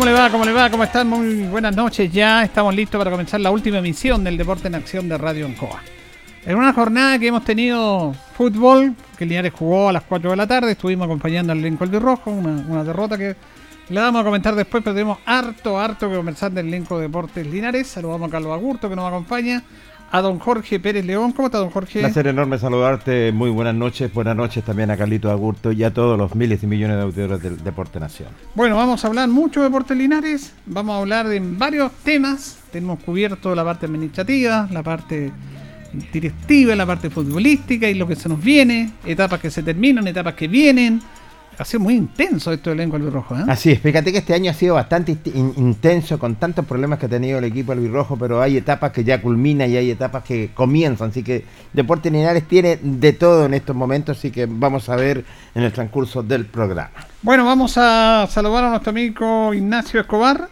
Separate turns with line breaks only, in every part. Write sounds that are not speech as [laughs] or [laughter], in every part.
¿Cómo le va? ¿Cómo le va? ¿Cómo están? Muy buenas noches. Ya estamos listos para comenzar la última emisión del Deporte en Acción de Radio Encoa. En una jornada que hemos tenido fútbol, que Linares jugó a las 4 de la tarde, estuvimos acompañando al elenco Rojo, una, una derrota que le vamos a comentar después, pero tenemos harto, harto que conversar del elenco de Deportes Linares. Saludamos a Carlos Agurto que nos acompaña a don Jorge Pérez León. ¿Cómo está, don Jorge?
Placer enorme saludarte. Muy buenas noches. Buenas noches también a Carlito Agurto y a todos los miles y millones de auditores del Deporte Nación.
Bueno, vamos a hablar mucho de Deportes Linares. Vamos a hablar de varios temas. Tenemos cubierto la parte administrativa, la parte directiva, la parte futbolística y lo que se nos viene. Etapas que se terminan, etapas que vienen ha sido muy intenso esto del elenco albirrojo. ¿eh?
Así es, fíjate que este año ha sido bastante in intenso con tantos problemas que ha tenido el equipo albirrojo, pero hay etapas que ya culminan y hay etapas que comienzan, así que Deportes Linares tiene de todo en estos momentos, así que vamos a ver en el transcurso del programa.
Bueno, vamos a saludar a nuestro amigo Ignacio Escobar.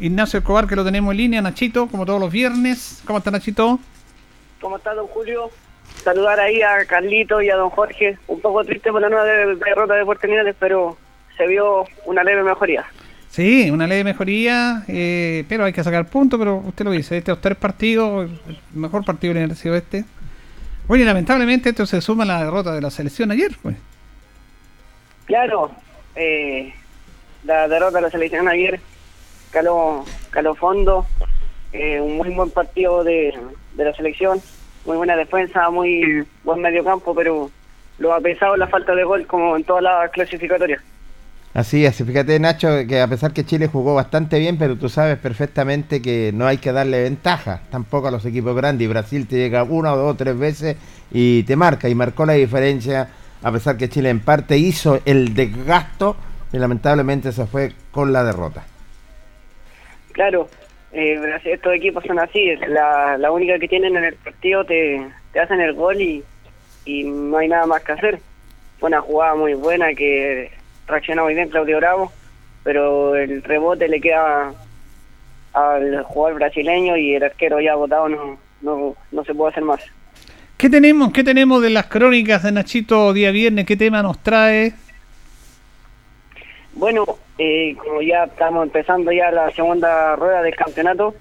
Ignacio Escobar, que lo tenemos en línea, Nachito, como todos los viernes. ¿Cómo está Nachito?
¿Cómo está, don Julio? Saludar ahí a Carlito y a don Jorge. Un poco triste por la nueva derrota de Linares, pero se vio una leve mejoría.
Sí, una leve mejoría, eh, pero hay que sacar puntos, pero usted lo dice, estos tres partidos, el mejor partido ha sido este. Oye, lamentablemente esto se suma a la derrota de la selección ayer, pues.
Claro, eh, la derrota de la selección ayer caló, caló fondo, eh, un muy buen partido de, de la selección, muy buena defensa, muy buen medio campo, pero lo ha pesado la falta de gol como en todas las clasificatorias.
Así es, fíjate Nacho, que a pesar que Chile jugó bastante bien, pero tú sabes perfectamente que no hay que darle ventaja tampoco a los equipos grandes. Y Brasil te llega una o dos o tres veces y te marca, y marcó la diferencia, a pesar que Chile en parte hizo el desgasto y lamentablemente se fue con la derrota.
Claro, eh, estos equipos son así, la, la única que tienen en el partido te, te hacen el gol y, y no hay nada más que hacer. Fue una jugada muy buena que reaccionó muy bien Claudio Bravo, pero el rebote le queda al jugador brasileño y el arquero ya votado no, no, no se puede hacer más.
¿Qué tenemos, ¿Qué tenemos de las crónicas de Nachito día viernes? ¿Qué tema nos trae?
Bueno, eh, como ya estamos empezando ya la segunda rueda del campeonato,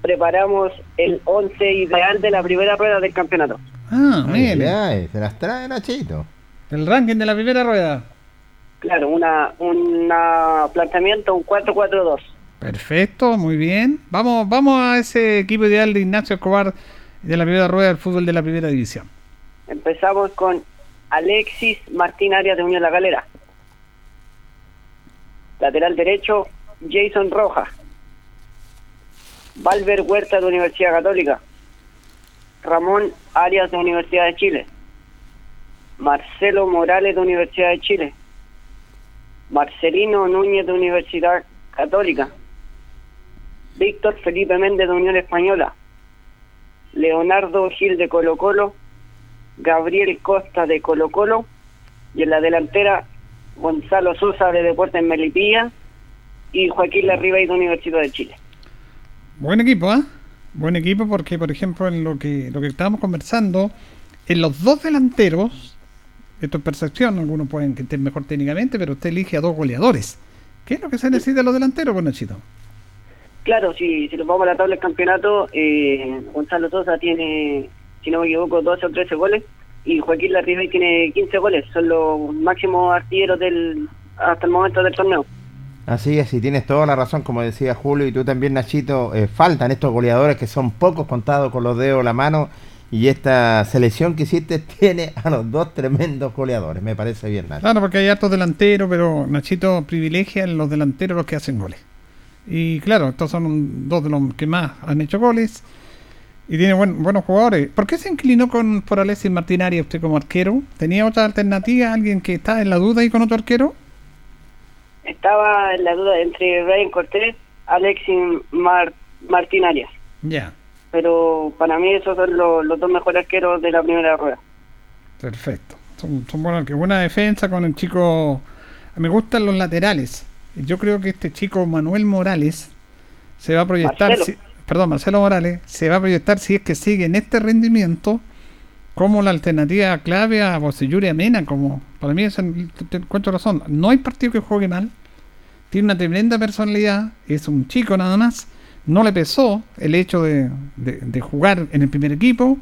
preparamos el 11 ideal de la primera rueda del campeonato.
Ah, mire.
ay, se las trae Nachito.
El ranking de la primera rueda.
Claro, una, una planteamiento, un 4-4-2.
Perfecto, muy bien. Vamos, vamos a ese equipo ideal de Ignacio Escobar de la primera rueda del fútbol de la primera división.
Empezamos con Alexis Martín Arias de Unión La Galera. Lateral derecho, Jason Rojas. Valver Huerta de Universidad Católica. Ramón Arias de Universidad de Chile. Marcelo Morales de Universidad de Chile. Marcelino Núñez de Universidad Católica. Víctor Felipe Méndez de Unión Española. Leonardo Gil de Colo Colo. Gabriel Costa de Colo Colo y en la delantera Gonzalo Sosa de Deportes Melipilla y Joaquín Larribey de Universidad de Chile.
Buen equipo, ¿ah? Buen equipo porque, por ejemplo, en lo que, lo que estábamos conversando, en los dos delanteros, esto es percepción, algunos pueden que estén mejor técnicamente, pero usted elige a dos goleadores. ¿Qué es lo que se necesita de los delanteros, pues, Nachito?
Claro, si, si nos vamos a la tabla del campeonato, eh, Gonzalo Sosa tiene, si no me equivoco, 12 o 13 goles y Joaquín Larribey tiene 15 goles. Son los máximos artilleros del hasta el momento del torneo.
Así es, y tienes toda la razón, como decía Julio, y tú también, Nachito, eh, faltan estos goleadores que son pocos contados con los dedos de la mano, y esta selección que hiciste [laughs] tiene a los dos tremendos goleadores, me parece bien, Nacho.
Claro, porque hay hartos delanteros, pero Nachito privilegia en los delanteros los que hacen goles. Y claro, estos son dos de los que más han hecho goles. Y tiene buen- buenos jugadores. ¿Por qué se inclinó con, por Alexis Martinaria usted como arquero? ¿Tenía otra alternativa? ¿Alguien que está en la duda ahí con otro arquero?
Estaba en la duda entre Brian Cortés, Alexis Mar Martín Arias.
Ya,
Pero para mí esos son los, los dos mejores arqueros de la primera rueda.
perfecto. Son, son buenos, que buena defensa con el chico. Me gustan los laterales. Yo creo que este chico Manuel Morales se va a proyectar.
Marcelo.
Perdón, Marcelo Morales se va a proyectar si es que sigue en este rendimiento como la alternativa clave a Bocellur y a Mena. Como para mí, es el- te- razón. No hay partido que juegue mal. Tiene una tremenda personalidad. Es un chico nada más. No le pesó el hecho de, de- jugar en el primer equipo.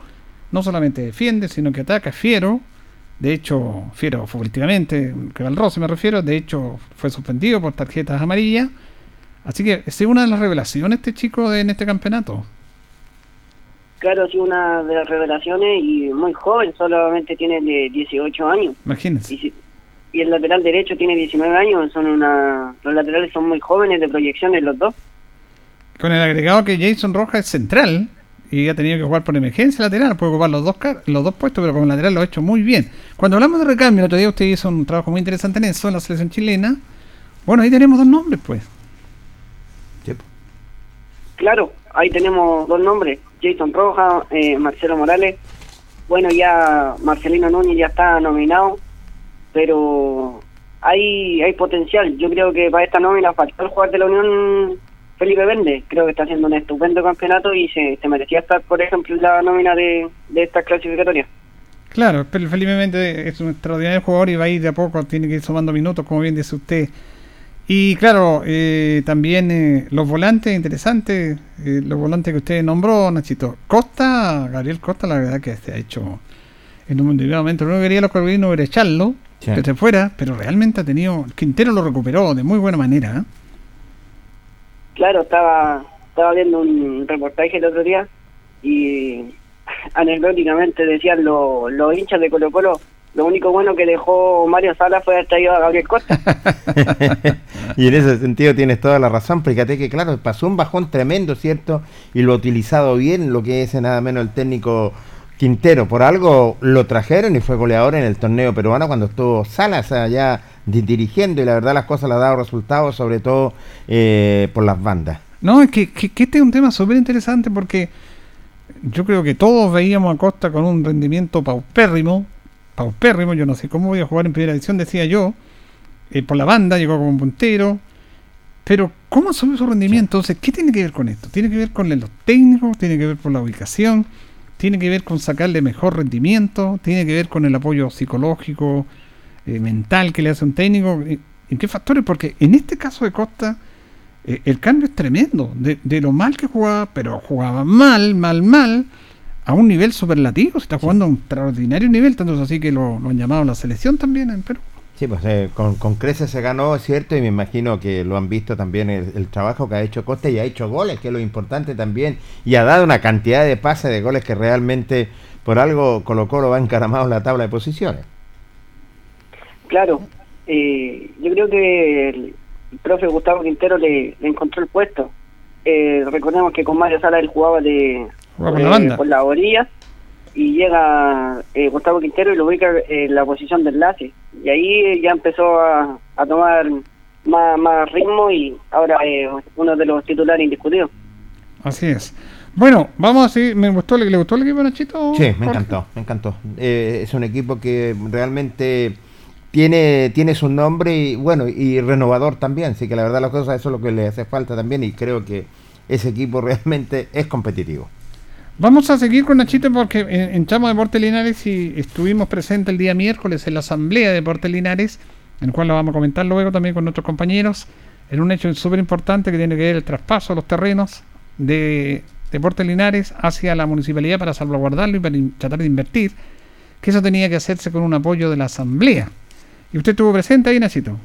No solamente defiende, sino que ataca, fiero. De hecho, fiero futbolísticamente, que Rossi me refiero. De hecho, fue suspendido por tarjetas amarillas. Así que es una de las revelaciones este chico de- en este campeonato.
Claro, sí, una de las revelaciones y muy joven, solamente tiene de 18 años.
Imagínense.
Y, si- y el lateral derecho tiene 19 años, son una los laterales son muy jóvenes de proyecciones los dos.
Con el agregado que Jason Rojas es central y ha tenido que jugar por emergencia lateral, puede ocupar los dos car- los dos puestos, pero como lateral lo ha hecho muy bien. Cuando hablamos de recambio, el otro día usted hizo un trabajo muy interesante en eso, en la selección chilena. Bueno, ahí tenemos dos nombres, pues.
Claro, ahí tenemos dos nombres, Jason Rojas, eh, Marcelo Morales. Bueno, ya Marcelino Núñez ya está nominado, pero hay hay potencial. Yo creo que para esta nómina faltó el jugador de la Unión Felipe Vende. Creo que está haciendo un estupendo campeonato y se, se merecía estar, por ejemplo, en la nómina de, de estas clasificatorias.
Claro, pero felizmente es un extraordinario jugador y va a ir de a poco, tiene que ir sumando minutos, como bien dice usted. Y claro, eh, también eh, los volantes, interesantes, eh, los volantes que usted nombró, Nachito. Costa, Gabriel Costa, la verdad que se ha hecho en un momento. Que quería los corrinos era echarlo,
Sí.
que se fuera, pero realmente ha tenido. Quintero lo recuperó de muy buena manera. ¿eh?
Claro, estaba estaba viendo un reportaje el otro día y [laughs] anecdóticamente decían lo- los hinchas de Colo Colo, lo único bueno que dejó Mario Sala fue haber traído a Gabriel Costa. [laughs]
y en ese sentido tienes toda la razón, fíjate que claro, pasó un bajón tremendo, ¿cierto? Y lo ha utilizado bien, lo que es nada menos el técnico Quintero. Por algo lo trajeron y fue goleador en el torneo peruano cuando estuvo Salas allá di- dirigiendo y la verdad las cosas le ha dado resultados, sobre todo eh, por las bandas.
No, es que, que- que este es un tema súper interesante porque yo creo que todos veíamos a Costa con un rendimiento paupérrimo, paupérrimo, yo no sé cómo voy a jugar en primera edición, decía yo, eh, por la banda, llegó como puntero, pero ¿cómo subió su rendimiento? Entonces, ¿qué tiene que ver con esto? Tiene que ver con los técnicos, tiene que ver con la ubicación, tiene que ver con sacarle mejor rendimiento, tiene que ver con el apoyo psicológico, eh, mental que le hace un técnico. Eh, ¿En qué factores? Porque en este caso de Costa, eh, el cambio es tremendo. De, de, lo mal que jugaba, pero jugaba mal, mal, mal, a un nivel superlativo. Se está jugando a un extraordinario nivel, tanto es así que lo, lo han llamado la selección también en Perú.
Sí, pues eh, con, con creces se ganó, es cierto, y me imagino que lo han visto también el, el, trabajo que ha hecho Costa y ha hecho goles, que es lo importante también, y ha dado una cantidad de pases de goles que realmente por algo Colo Colo va encaramado en la tabla de posiciones.
Claro, eh, yo creo que el, el, profe Gustavo Quintero le, le encontró el puesto. Eh, recordemos que con Mario Sala él jugaba de
por la, banda.
por la orilla y llega eh, Gustavo Quintero y lo ubica en la posición de enlace. Y ahí ya empezó a, a tomar más, más, ritmo y ahora es uno de los titulares indiscutidos.
Así es. Bueno, vamos a seguir. ¿Me gustó, ¿Le gustó el equipo, Nachito?
Sí, me Jorge? encantó, me encantó. Eh, es un equipo que realmente tiene, tiene su nombre y bueno, y renovador también. Así que la verdad las cosas, eso es lo que le hace falta también y creo que ese equipo [laughs] realmente es competitivo.
Vamos a seguir con Nachito porque entramos a Deportes Linares y estuvimos presentes el día miércoles en la asamblea de Deportes Linares, en el cual lo vamos a comentar luego también con nuestros compañeros, en un hecho súper importante que tiene que ver el traspaso de los terrenos de Deportes Linares hacia la municipalidad para salvaguardarlo y para tratar de invertir, que eso tenía que hacerse con un apoyo de la asamblea. ¿Y usted estuvo presente ahí, Nachito?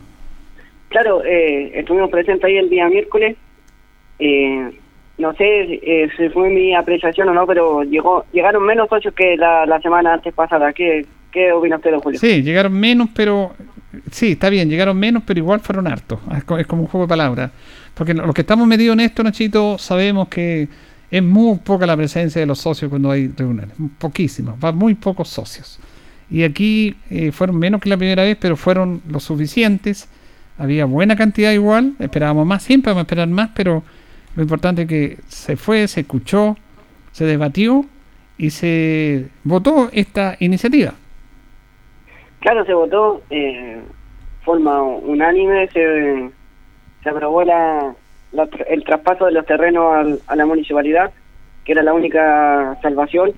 Claro, eh, estuvimos presentes ahí el día miércoles. Eh, no sé eh, si fue mi apreciación o no, pero llegó llegaron menos socios que la, semana antes pasada. ¿Qué, ¿Qué opina usted, Julio?
Sí, llegaron menos, pero sí, está bien, llegaron menos, pero igual fueron hartos. Es como un juego de palabras. Porque los que estamos metidos en esto, Nachito, sabemos que es muy poca la presencia de los socios cuando hay reuniones. Poquísimo, va muy pocos socios. Y aquí eh, fueron menos que la primera vez, pero fueron lo suficientes. Había buena cantidad igual, esperábamos más, siempre vamos a esperar más, pero lo importante es que se fue, se escuchó, se debatió y se votó esta iniciativa.
Claro, se votó eh, forma unánime, se, se aprobó la, la, el traspaso de los terrenos al, a la municipalidad, que era la única salvación,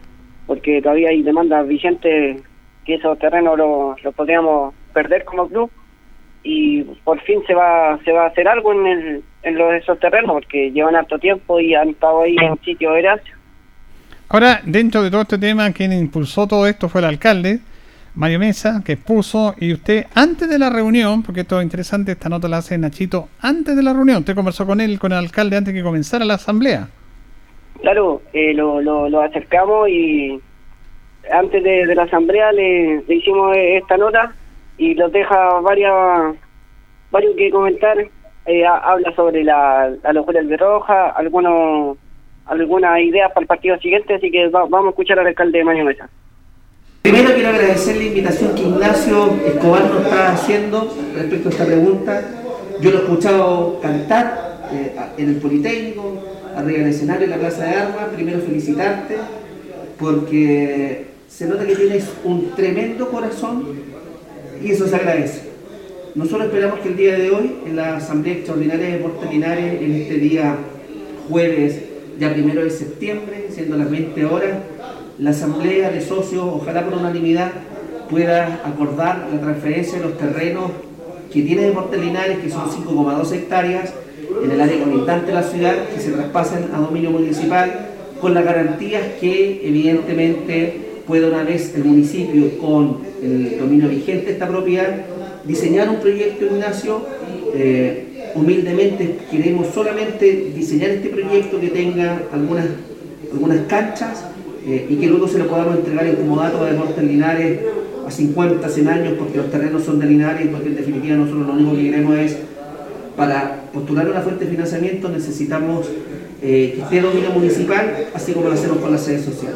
porque todavía hay demandas vigentes que esos terrenos los lo podríamos perder como club y por fin se va se va a hacer algo en el en los esos terrenos porque llevan harto tiempo y han estado ahí en sitio Horacio.
Ahora, dentro de todo este tema, quien impulsó todo esto fue el alcalde, Mario Mesa, que puso, y usted, antes de la reunión, porque esto es interesante, esta nota la hace Nachito, antes de la reunión, usted conversó con él, con el alcalde, antes de que comenzara la asamblea.
Claro, eh, lo, lo, lo, acercamos y antes de, de la asamblea le, le hicimos esta nota y los deja varias varios que comentar eh, habla sobre la, la locura del Roja algunos algunas ideas para el partido siguiente así que va, vamos a escuchar al alcalde Mario Mesa
Primero quiero agradecer la invitación que Ignacio Escobar nos está haciendo respecto a esta pregunta. Yo lo he escuchado cantar eh, en el Politécnico, arriba del escenario en la Plaza de Armas. Primero felicitarte porque se nota que tienes un tremendo corazón y eso se agradece. Nosotros esperamos que el día de hoy, en la Asamblea Extraordinaria de Deportes Linares, en este día jueves, ya primero de septiembre, siendo las 20 horas, la Asamblea de Socios, ojalá por unanimidad, pueda acordar la transferencia de los terrenos que tiene Deportes Linares, que son 5,2 hectáreas, en el área conectante de la ciudad, que se traspasen a dominio municipal, con las garantías que evidentemente pueda una vez el municipio con el dominio vigente de esta propiedad diseñar un proyecto, Ignacio. Eh, humildemente queremos solamente diseñar este proyecto que tenga algunas, algunas canchas eh, y que luego se lo podamos entregar en comodato a Deportes Linares a 50, 100 años, porque los terrenos son de Linares y porque en definitiva nosotros lo único que queremos es, para postular una fuente de financiamiento necesitamos eh, que esté dominio municipal, así como lo hacemos con la sede social.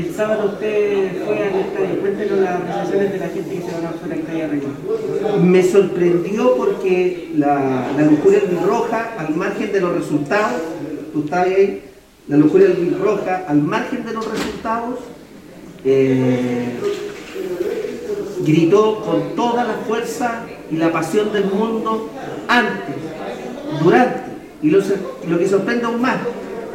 El sábado usted fue al estadio, cuéntenos las apreciaciones de la gente que se van a hacer al estadio arriba.
Me sorprendió porque la, la lujuria roja, al margen de los resultados, tú estabas ahí, la lujuria roja, al margen de los resultados, eh, gritó con toda la fuerza y la pasión del mundo antes, durante, y lo, lo que sorprende aún más,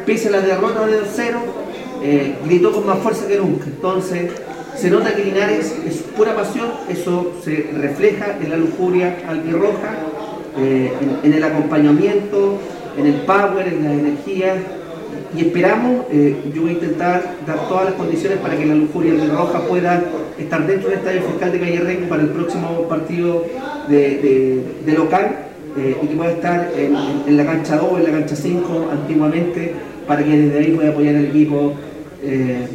pese a la derrota de 2-0, eh, gritó con más fuerza que nunca. Entonces, Se nota que Linares es pura pasión, eso se refleja en la lujuria albirroja, eh, en, en, el acompañamiento, en el power, en la energía. Y esperamos, eh, yo voy a intentar dar todas las condiciones para que la lujuria albirroja pueda estar dentro del estadio fiscal de Calle Rey para el próximo partido de, local eh, y que pueda estar en, en, en, la cancha 2, en la cancha 5 antiguamente, para que desde ahí pueda apoyar al equipo eh,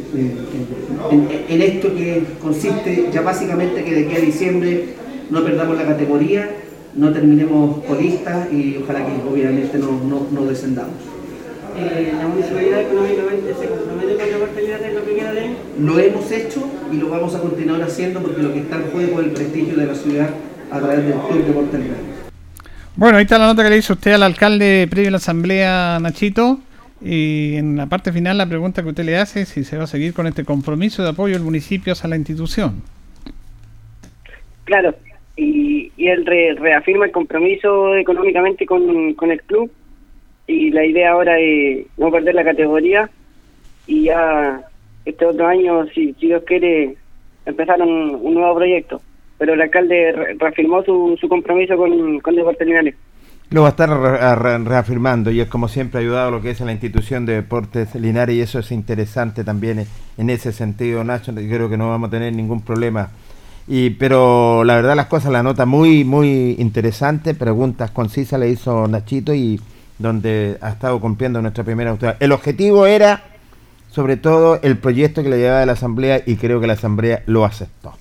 en, en, esto que consiste ya básicamente que de aquí a diciembre no perdamos la categoría, no terminemos colistas y ojalá que obviamente no, no, no descendamos.
Eh, la municipalidad económicamente se compromete con la portabilidad de lo que queda de
Lo hemos hecho y lo vamos a continuar haciendo porque lo que está en juego es el prestigio de la ciudad a través del Club de Portabilidad.
Bueno, ahí está la nota que le hizo usted al alcalde previo a la asamblea, Nachito. Y en la parte final la pregunta que usted le hace es si se va a seguir con este compromiso de apoyo del municipio a la institución.
Claro, y, y él re, reafirma el compromiso económicamente con, con, el club y la idea ahora es no perder la categoría y ya este otro año, si, Dios quiere, empezar un, nuevo proyecto. Pero el alcalde re, reafirmó su, su compromiso con, con Deportes Linares
lo va a estar re re reafirmando. Y es como siempre ha ayudado lo que es la institución de deportes Linares y eso es interesante también en ese sentido Nacho creo que no vamos a tener ningún problema. Y pero la verdad las cosas la nota muy muy interesante preguntas concisas le hizo Nachito y donde ha estado cumpliendo nuestra primera autoridad. El objetivo era sobre todo el proyecto que le llevaba de la asamblea y creo que la asamblea lo aceptó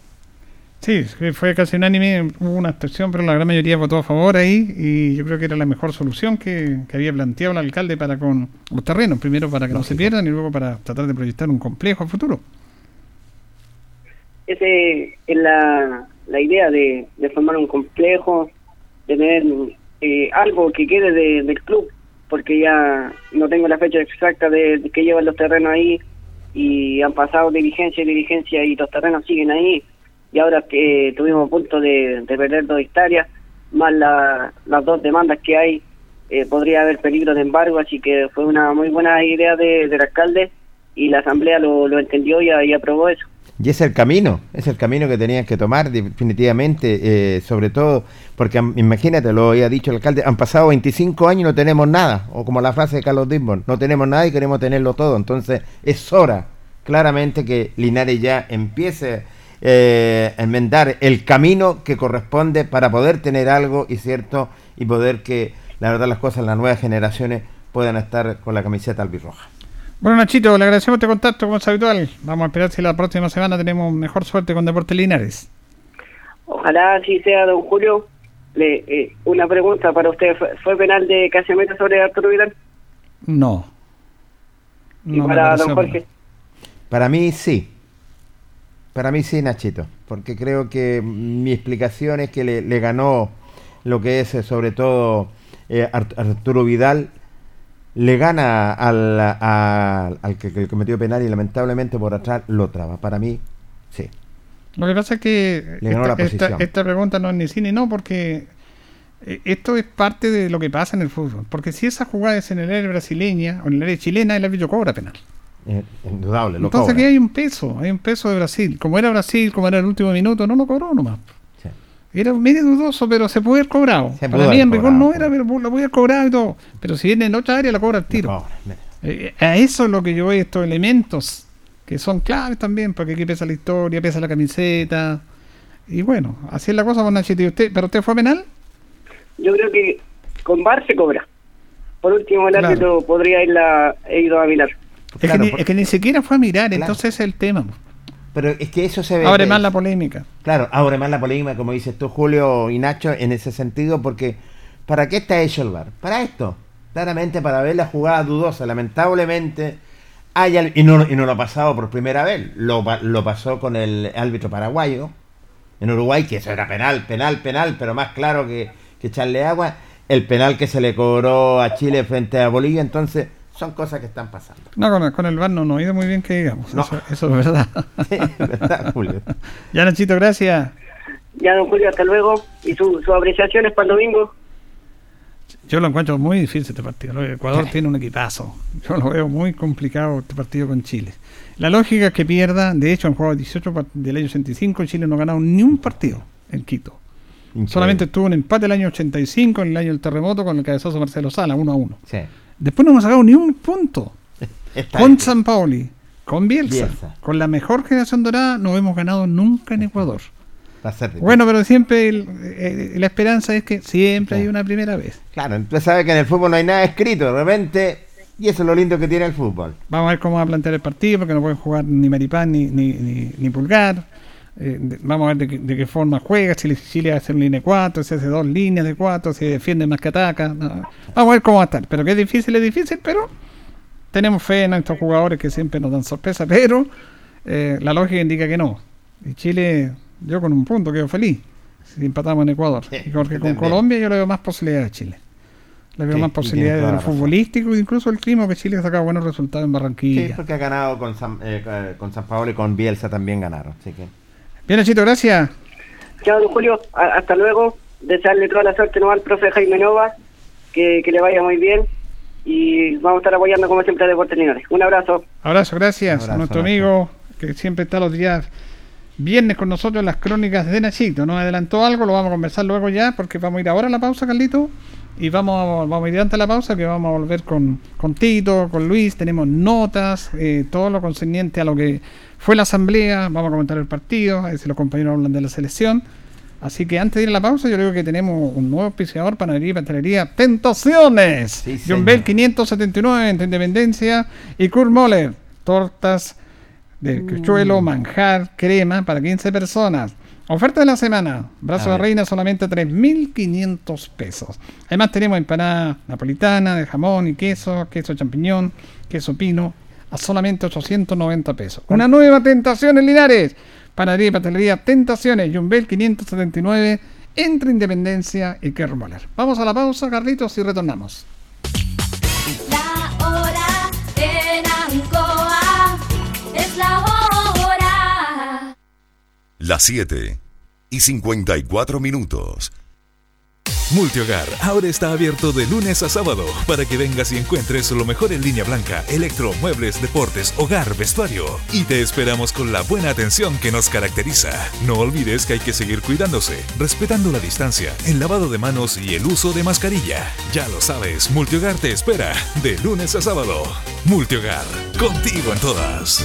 Sí, fue casi unánime, hubo una abstención, pero la gran mayoría votó a favor ahí y yo creo que era la mejor solución que, que había planteado el alcalde para con los terrenos, primero para que no, no se pierdan y luego para tratar de proyectar un complejo a futuro.
Ese es la, la idea de, de formar un complejo, de tener eh, algo que quede de, del club, porque ya no tengo la fecha exacta de, de que llevan los terrenos ahí y han pasado diligencia y diligencia y los terrenos siguen ahí y ahora que tuvimos a punto de, de perder dos hectáreas, más la, las dos demandas que hay, eh, podría haber peligro de embargo, así que fue una muy buena idea de, del alcalde y la asamblea lo, lo entendió y, y, aprobó eso.
Y es el camino, es el camino que tenían que tomar definitivamente, eh, sobre todo porque imagínate, lo había dicho el alcalde, han pasado 25 años y no tenemos nada, o como la frase de Carlos Dimbon, no tenemos nada y queremos tenerlo todo, entonces es hora claramente que Linares ya empiece eh, enmendar el camino que corresponde para poder tener algo y cierto y poder que la verdad las cosas las nuevas generaciones puedan estar con la camiseta albirroja.
Bueno Nachito, le agradecemos este contacto como es habitual. Vamos a esperar si la próxima semana tenemos mejor suerte con Deportes Linares.
Ojalá así sea, don Julio. Le, eh, una pregunta para usted. ¿Fue, fue penal de Casemiro sobre Arturo Vidal?
No.
¿Y no para don Jorge?
Para mí sí. Para mí sí, Nachito, porque creo que mi explicación es que le, le ganó lo que es sobre todo eh, Arturo Vidal, le gana al, al, al que, que, cometió penal y lamentablemente por atrás lo traba. Para mí, sí.
Lo que pasa es que esta, esta, esta, pregunta no es ni no, porque eh, esto es parte de lo que pasa en el fútbol. Porque si esa jugada es en el área brasileña o en el área chilena, el árbitro cobra penal.
Eh, indudable. Lo
Entonces cobra. aquí hay un peso, hay un peso de Brasil. Como era Brasil, como era el último minuto, no lo cobró nomás. Sí. Era medio dudoso, pero se puede haber cobrado. Se Para mí en rigor no era, pero lo voy a cobrar y todo. Pero si viene en otra área, la cobra al tiro. Cobra, eh, a eso es lo que yo veo, estos elementos que son claves también, porque aquí pesa la historia, pesa la camiseta. Y bueno, así es la cosa con Nachito. ¿Y usted, ¿Pero usted fue penal?
Yo creo que con VAR se cobra. Por último, el árbitro claro. podría ir a, ido
Es, claro, que ni, es, que ni, siquiera fue a mirar, claro. entonces es el tema.
Pero es que eso se ve.
Abre más la polémica.
Claro, abre más la polémica, como dices tú, Julio y Nacho, en ese sentido, porque ¿para qué está hecho el bar? Para esto. Claramente para ver la jugada dudosa. Lamentablemente, hay y, no, y no lo ha pasado por primera vez. Lo, lo pasó con el árbitro paraguayo en Uruguay, que eso era penal, penal, penal, pero más claro que, que echarle agua. El penal que se le cobró a Chile frente a Bolivia, entonces son cosas que están pasando.
No, con el, con el bar no, no ha ido muy bien que digamos. No. Eso, eso, es verdad. [laughs]
Sí, verdad, Julio. [laughs]
ya, Nachito, gracias.
Ya, don Julio, hasta luego. ¿Y su, su apreciación es para el domingo?
Yo lo encuentro muy difícil este partido. Ecuador tiene un equipazo. Yo lo veo muy complicado este partido con Chile. La lógica es que pierda. De hecho, han jugado 18 part- del año 85 y Chile no ha ganado ni un partido en Quito.
Increíble.
Solamente tuvo un empate el año 85, en el año del terremoto, con el cabezazo Marcelo Sala, 1 a 1.
Sí.
Después no hemos sacado ni un punto. [laughs]
Está
Con
bien.
San Paoli, con Bielsa,
Bielsa.
con la mejor generación dorada, no hemos ganado nunca en Ecuador. Bueno, pero siempre el- eh, la esperanza es que siempre hay una primera vez.
Claro, entonces sabe que en el fútbol no hay nada escrito, de repente, y eso es lo lindo que tiene el fútbol.
Vamos a ver cómo va a plantear el partido, porque no pueden jugar ni Maripán ni, ni, ni, ni Pulgar. Eh, de- vamos a ver de, qué- de qué forma juega, si Chile hace en línea 4, si hace dos líneas de 4, si defiende más que ataca. no. Vamos a ver cómo va a estar. Pero que es difícil, es difícil, pero tenemos fe en nuestros jugadores que siempre nos dan sorpresa, pero eh, la lógica indica que no. Y Chile, yo con un punto quedo feliz si empatamos en Ecuador.
Sí,
y porque con. Colombia yo le veo más posibilidades a Chile. Le veo
Sí,
más posibilidades de lo futbolístico, incluso el clima, que Chile ha sacado buenos resultados en
Sí,
Barranquilla.
porque ha ganado con San, eh, con San Paolo y con Bielsa también ganaron. Así que
Bien, Nachito, gracias.
Chao, don Julio. A- hasta luego. Desearle toda la suerte ¿no? al profe Jaime Nova. Que, que le vaya muy bien. Y vamos a estar apoyando como siempre a Deportes Linares. Un abrazo.
Abrazo, gracias
Abrazo,
a nuestro amigo que siempre está los días viernes con nosotros en las crónicas de Nachito. Nos adelantó algo, lo vamos a conversar luego ya, porque vamos a ir ahora a la pausa, Carlito. Y vamos a, vamos a ir antes de la pausa, que vamos a volver con, con Tito, con Luis. Tenemos notas, eh, todo lo concerniente a lo que fue la asamblea. Vamos a comentar el partido, a ver si los compañeros hablan de la selección. Así que antes de ir a la pausa, yo creo que tenemos un nuevo auspiciador, panadería y pastelería Tentaciones.
Sí,
John. Bell 579 entre Independencia y Kurt Moller. Tortas de cachuelo, manjar, crema para 15 personas. Oferta de la semana. Brazo de reina solamente 3.500 pesos. Además tenemos empanada napolitana de jamón y queso, queso champiñón, queso pino a solamente 890 pesos. Una nueva tentación en Linares. Panadería y pastelería Tentaciones, Jumbel 579 entre Independencia y Kermoller. Vamos a la pausa, Carlitos, y retornamos.
La hora en Ancoa es la hora.
Las 7 y 54 minutos.
Multihogar ahora está abierto de lunes a sábado para que vengas y encuentres lo mejor en línea blanca, electro, muebles, deportes, hogar, vestuario. Y te esperamos con la buena atención que nos caracteriza. No olvides que hay que seguir cuidándose, respetando la distancia, el lavado de manos y el uso de mascarilla. Ya lo sabes, Multihogar te espera de lunes a sábado. Multihogar, contigo en todas.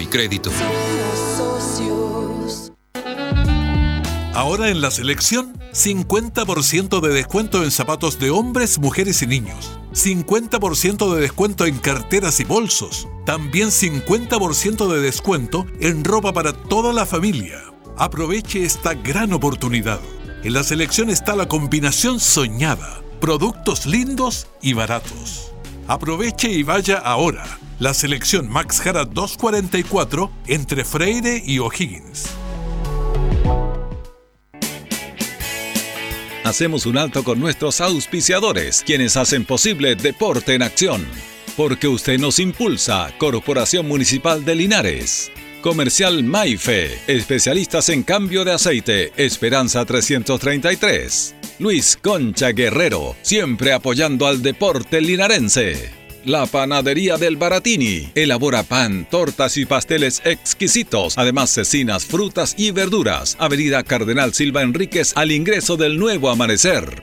y crédito.
Ahora en la selección, 50% de descuento en zapatos de hombres, mujeres y niños. 50% de descuento en carteras y bolsos. También 50% de descuento en ropa para toda la familia. Aproveche esta gran oportunidad. En la selección está la combinación soñada. Productos lindos y baratos. Aproveche y vaya ahora. La selección Max Jara 244 entre Freire y O'Higgins.
Hacemos un alto con nuestros auspiciadores, quienes hacen posible Deporte en Acción. Porque usted nos impulsa, Corporación Municipal de Linares. Comercial Maife, especialistas en cambio de aceite, Esperanza 333. Luis Concha Guerrero, siempre apoyando al deporte linarense. La Panadería del Baratini elabora pan, tortas y pasteles exquisitos, además cecinas, frutas y verduras. Avenida Cardenal Silva Enríquez al ingreso del nuevo amanecer.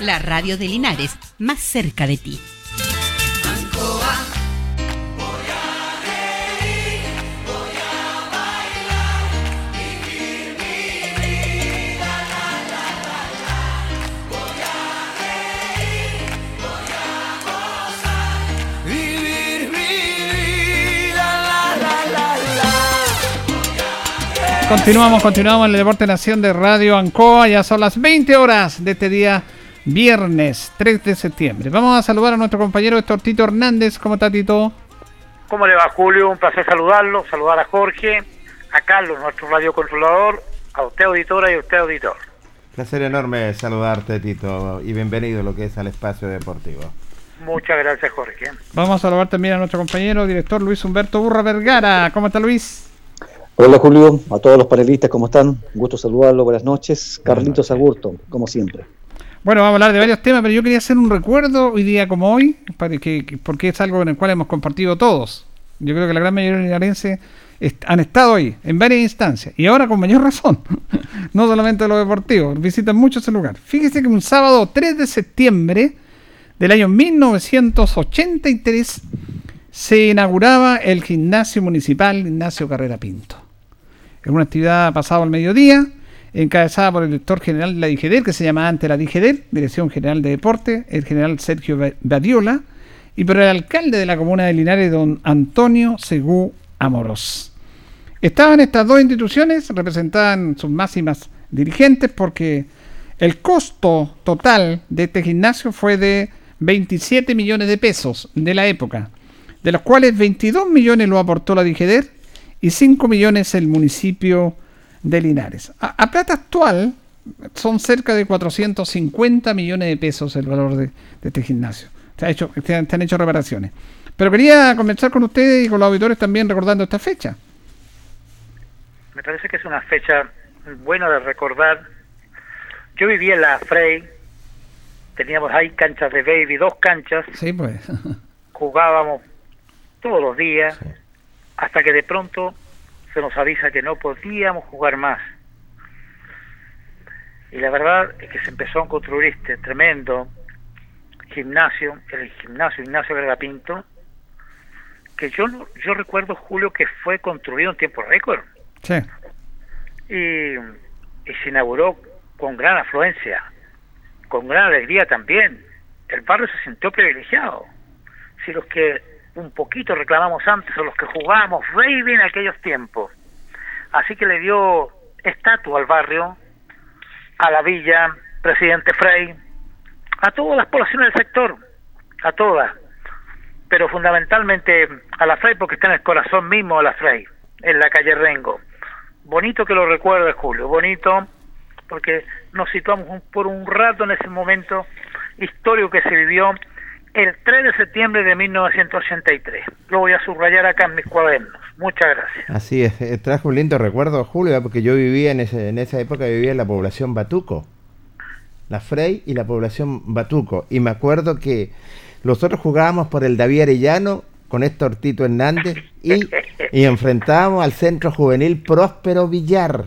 La radio de Linares, más cerca de ti.
Continuamos, continuamos en el Deporte Nación de Radio Ancoa. Ya son las 20 horas de este día, viernes 3 de septiembre. Vamos a saludar a nuestro compañero Héctor Tito Hernández. ¿Cómo está Tito?
¿Cómo le va Julio? Un placer saludarlo, saludar a Jorge, a Carlos, nuestro radiocontrolador, a usted auditora y a usted auditor.
Placer enorme saludarte, Tito, y bienvenido a lo que es al espacio deportivo.
Muchas gracias Jorge.
Vamos a saludar también a nuestro compañero director Luis Humberto Burra Vergara. ¿Cómo está Luis?
Hola Julio, a todos los panelistas, ¿cómo están? Un gusto saludarlo, buenas noches. Carlitos Agurto, como siempre.
Bueno, vamos a hablar de varios temas, pero yo quería hacer un recuerdo hoy día como hoy, para que, que- porque es algo en el cual hemos compartido todos. Yo creo que la gran mayoría de linarenses est- han estado ahí en varias instancias y ahora con mayor razón, [laughs] no solamente los deportivos, visitan mucho ese lugar. Fíjese que un sábado 3 de septiembre del año 1983 se inauguraba el gimnasio municipal Ignacio Carrera Pinto. En una actividad pasado al mediodía, encabezada por el director general de la DIGEDER, que se llamaba antes la DIGEDER, Dirección General de Deporte, el general Sergio Ba- Badiola, y por el alcalde de la comuna de Linares, don Antonio Segú Amorós. Estaban estas dos instituciones, representaban sus máximas dirigentes, porque el costo total de este gimnasio fue de 27 millones de pesos de la época, de los cuales 22 millones lo aportó la DIGEDER y 5 millones el municipio de Linares. A, a plata actual son cerca de 450 millones de pesos el valor de, de este gimnasio. Se, ha hecho, se, han, se han hecho reparaciones. Pero quería comenzar con ustedes y con los auditores también recordando esta fecha.
Me parece que es una fecha bueno de recordar. Yo vivía en la Frey, teníamos ahí canchas de baby, dos canchas,
Sí, pues. [laughs]
jugábamos todos los días, hasta que de pronto se nos avisa que no podíamos jugar más. Y la verdad es que se empezó a construir este tremendo gimnasio, el gimnasio Ignacio Verga Pinto, que yo yo recuerdo Julio que fue construido en tiempo récord
Sí.
y, y se inauguró con gran afluencia, con gran alegría también. El barrio se sintió privilegiado. Si los que un poquito reclamamos antes o los que jugábamos baby en aquellos tiempos. Así que le dio estatua al barrio, a la villa, presidente Frey, a todas las poblaciones del sector, a todas, pero fundamentalmente a la Frey porque está en el corazón mismo de la Frey, en la calle Rengo. Bonito que lo recuerde Julio, bonito porque nos situamos un- por un rato en ese momento histórico que se vivió el 3 de septiembre de 1983. Lo voy a subrayar acá en mis cuadernos. Muchas gracias.
Así es, eh, trajo un lindo recuerdo, Julio, porque yo vivía en, ese, en esa época, vivía en la población Batuco, la Frey y la población Batuco. Y me acuerdo que nosotros jugábamos por el David Arellano con Héctor Tito Hernández y, y enfrentábamos al Centro Juvenil Próspero Villar.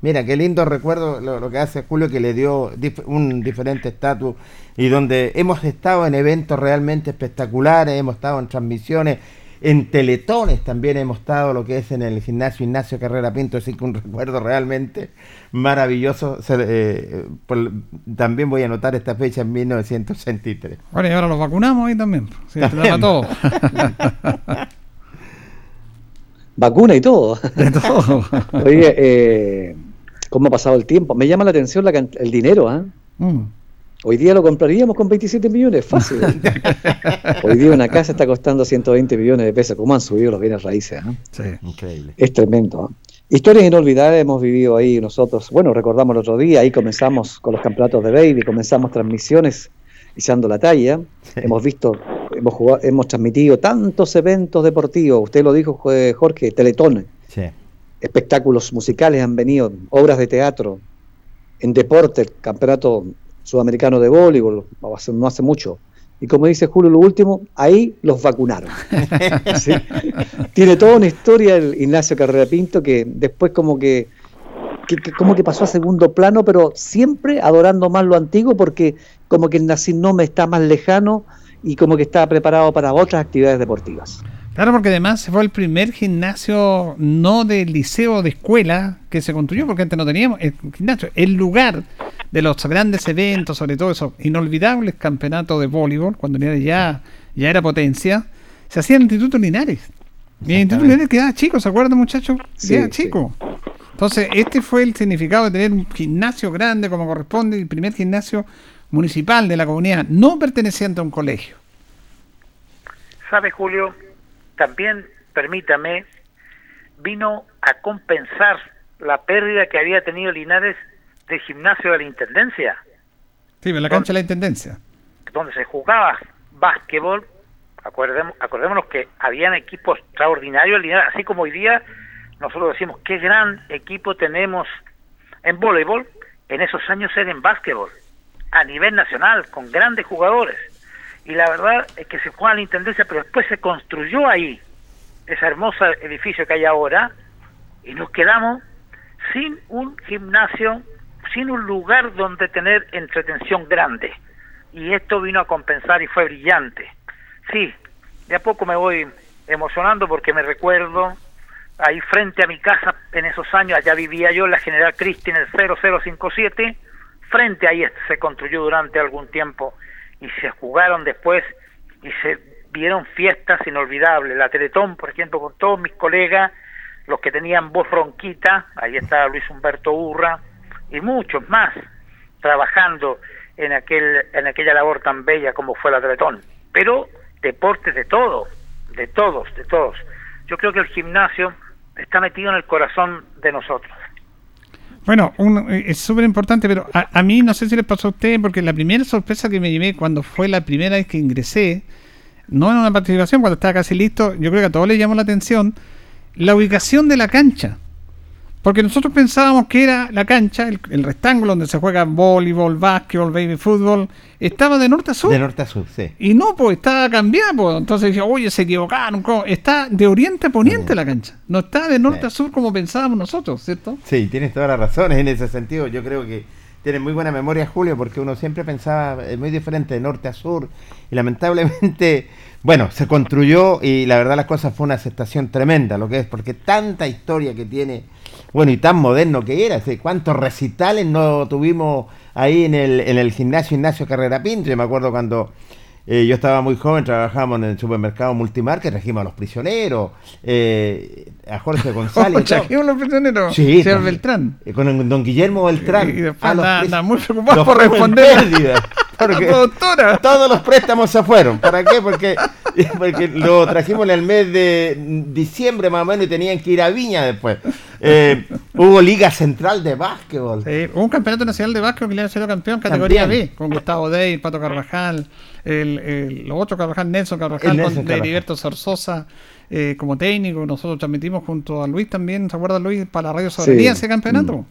Mira, qué lindo recuerdo lo, lo que hace Julio, que le dio dif- un diferente estatus y donde hemos estado en eventos realmente espectaculares, hemos estado en transmisiones, en teletones también hemos estado, lo que es en el gimnasio Ignacio Carrera Pinto, así que un [laughs] recuerdo realmente maravilloso. Se- eh, por- también voy a anotar esta fecha en 1963.
Bueno, y ahora los vacunamos ahí también. Sí, te
También.
da todo. [laughs]
Vacuna y todo.
De todo. [laughs]
Oye, eh, ¿cómo ha pasado el tiempo? Me llama la atención la el dinero, ¿ah?
Mm.
Hoy día lo compraríamos con 27 millones, fácil. [laughs] Hoy día una casa está costando 120 millones de pesos. ¿Cómo han subido los bienes raíces? ah?
Increíble.
Es tremendo. ¿ah? Historias inolvidables hemos vivido ahí nosotros. Bueno, recordamos el otro día, ahí comenzamos con los campeonatos de baby, comenzamos transmisiones echando la talla. Hemos visto, hemos jugado, hemos transmitido tantos eventos deportivos. Usted lo dijo, Jorge, Teletón,
Sí.
Espectáculos musicales han venido, obras de teatro, en deporte, el campeonato sudamericano de voleibol, hace- no hace mucho. Y como dice Julio, lo último, ahí los vacunaron. [laughs] Sí. Tiene toda una historia el Ignacio Carrera Pinto que después como que, que- que como que pasó a segundo plano, pero siempre adorando más lo antiguo porque como que el nacinome está más lejano y como que está preparado para otras actividades deportivas.
Claro, porque además fue el primer gimnasio no de liceo o de escuela que se construyó, porque antes no teníamos el gimnasio, el lugar de los grandes eventos, sobre todo esos inolvidables campeonatos de voleibol, cuando Linares ya, ya era potencia, se hacía en el Instituto Linares. Y el Instituto Linares quedaba chico, ¿se acuerdan muchachos?
Sí,
Quedaba
sí.
chico. Entonces, este fue el significado de tener un gimnasio grande como corresponde, el primer gimnasio municipal de la comunidad, no perteneciente a un colegio.
¿Sabe, Julio? También, permítame, vino a compensar la pérdida que había tenido Linares del gimnasio de la Intendencia,
Sí, en la cancha de la Intendencia.
donde se jugaba básquetbol. Acordemos, acordémonos que habían equipos extraordinarios Linares, así como hoy día nosotros decimos qué gran equipo tenemos en voleibol, en esos años era en básquetbol, a nivel nacional, con grandes jugadores. Y la verdad es que se jugaba en la Intendencia, pero después se construyó ahí ese hermoso edificio que hay ahora, y nos quedamos sin un gimnasio, sin un lugar donde tener entretención grande. Y esto vino a compensar y fue brillante. Sí, de a poco me voy emocionando porque me recuerdo ahí frente a mi casa en esos años, allá vivía yo la General Cristi en el 0057, frente ahí se construyó durante algún tiempo y se jugaron después y se vieron fiestas inolvidables. La Teletón, por ejemplo, con todos mis colegas, los que tenían voz ronquita, ahí estaba Luis Humberto Urra y muchos más trabajando en aquel en aquella labor tan bella como fue la Teletón. Pero deportes de todo, de todos, de todos. Yo creo que el gimnasio está metido en el corazón de nosotros.
Bueno, un- eh, es súper importante, pero a, a mí no sé si les pasó a ustedes, porque la primera sorpresa que me llevé cuando fue la primera vez que ingresé, no en una participación, cuando estaba casi listo, yo creo que a todos les llamó la atención la ubicación de la cancha. Porque nosotros pensábamos que era la cancha, el, el rectángulo donde se juega voleibol, básquetbol, baby fútbol, estaba de norte a sur.
De norte a sur, sí.
Y no, pues está cambiada, pues. Entonces decía, oye, se equivocaron. ¿cómo? Está de oriente a poniente la cancha. No está de norte a sur como pensábamos nosotros, ¿cierto?
Sí, tienes todas las razones en ese sentido. Yo creo que tiene muy buena memoria Julio porque uno siempre pensaba eh, muy diferente de norte a sur y lamentablemente, [laughs] bueno, se construyó y la verdad las cosas fue una aceptación tremenda lo que es porque tanta historia que tiene, bueno, y tan moderno que era, cuántos recitales no tuvimos ahí en el, en el gimnasio Ignacio Carrera Pinto, yo me acuerdo cuando eh, yo estaba muy joven, trabajábamos en el supermercado Multimarket, trajimos a los prisioneros, eh, a Jorge [laughs] González. todo.
Trajimos los prisioneros,
Sí,
señor Beltrán.
eh, Con el don Guillermo Beltrán.
Y después
a
anda- anda muy preocupado por responder.
pérdida, [laughs] porque. Todos los préstamos se fueron. ¿Para qué? Porque, [laughs] porque lo trajimos en el mes de diciembre más o menos y tenían que ir a Viña después. Eh, hubo Liga Central de Básquetbol.
Sí, hubo un campeonato nacional de básquet que le ha sido campeón categoría. B, con Gustavo Dey, Pato Carvajal, el, el, los otros Carvajal, Nelson Carvajal,
El Nelson
con
Carvajal.
Heriberto Zarzosa eh, como técnico. Nosotros transmitimos junto a Luis también, ¿se acuerda Luis? Para la Radio Soberanía ese campeonato.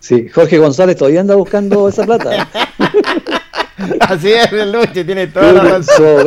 Sí, Jorge González todavía anda buscando esa plata. [laughs] [laughs]
Así es, el Luche, tiene toda la razón.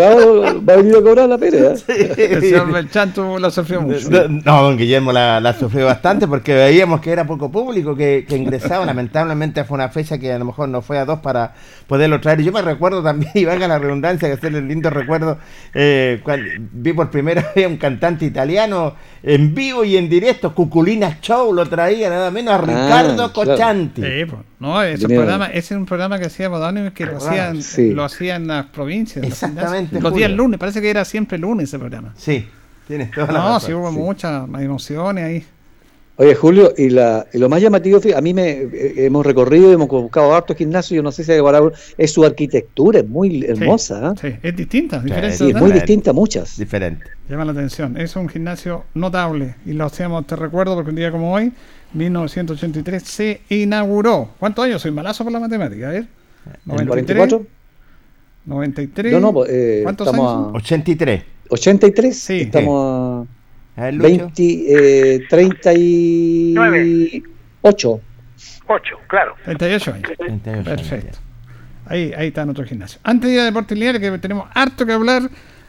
va a venir a cobrar la pena. [laughs]
El señor la sufrió mucho.
No, don Guillermo la, la sufrió bastante porque veíamos que era poco público que, que ingresaba. [laughs] Lamentablemente fue una fecha que a lo mejor no fue a dos para poderlo traer. Yo me recuerdo también, y valga la redundancia, que hacerle el lindo recuerdo, eh, cual- vi por primera vez a un cantante italiano en vivo y en directo, Cuculina Show, lo traía nada menos a Ricardo
claro.
Cochanti.
Sí, pues, no, ese
Tenía-
programa, ese es un programa que hacía Bodónimo que lo hacían,
Sí.
lo hacían en las provincias.
Exactamente.
Los días lunes, parece que era siempre lunes ese programa.
Sí, tienes toda la
No,
razón.
sí hubo muchas emociones ahí.
Oye, Julio, y, la, y lo más llamativo, a mí me eh, hemos recorrido, hemos buscado hartos gimnasios, yo no sé si hay es su arquitectura, es muy hermosa. ¿ah?
Sí, es distinta, diferente.
Sí, es muy distinta a muchas.
Diferente.
Llama la atención. Es un gimnasio notable y lo hacíamos, te recuerdo, porque un día como hoy, 1983, se inauguró. ¿Cuántos años? Soy malazo por la matemática, a ver.
¿En 44?
93.
No, no, pues, eh,
¿Cuántos años?
a-
son?
83.
83,
Sí.
estamos
A
a
ver, Lucho.
20, eh, 38.
8, claro.
38 años.
38 años,
Perfecto. Ahí, ahí está nuestro gimnasio. Antes de ir a Deportes Lineares, que tenemos harto que hablar,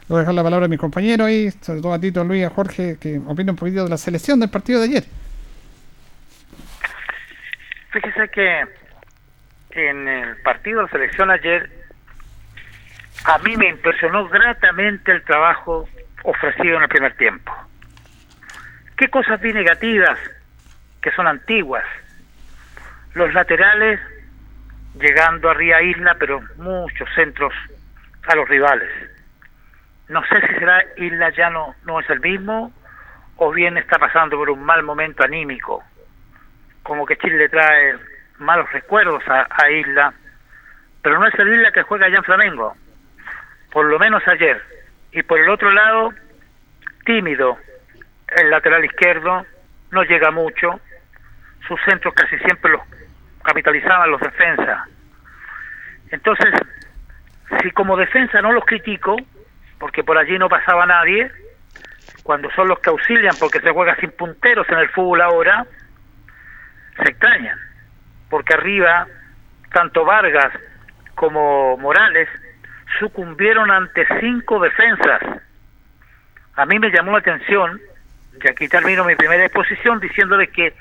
voy a dejar la palabra a mis compañeros ahí, sobre todo a Tito, Luis, a Jorge, que opinen un poquito de la selección del partido de ayer.
Fíjese que en el partido de la selección ayer, a mí me impresionó gratamente el trabajo ofrecido en el primer tiempo. ¿Qué cosas vi negativas que son antiguas? Los laterales llegando a Ría Isla, pero muchos centros a los rivales. No sé si será Isla ya no, no es el mismo o bien está pasando por un mal momento anímico como que Chile le trae malos recuerdos a, a Isla, pero no es el Isla que juega allá en Flamengo, por lo menos ayer. Y por el otro lado, tímido, el lateral izquierdo, no llega mucho, sus centros casi siempre los capitalizaban los defensas. Entonces, si como defensa no los critico, porque por allí no pasaba nadie, cuando son los que auxilian porque se juega sin punteros en el fútbol ahora, se extrañan, porque arriba tanto Vargas como Morales sucumbieron ante cinco defensas. A mí me llamó la atención, y aquí termino mi primera exposición diciéndole que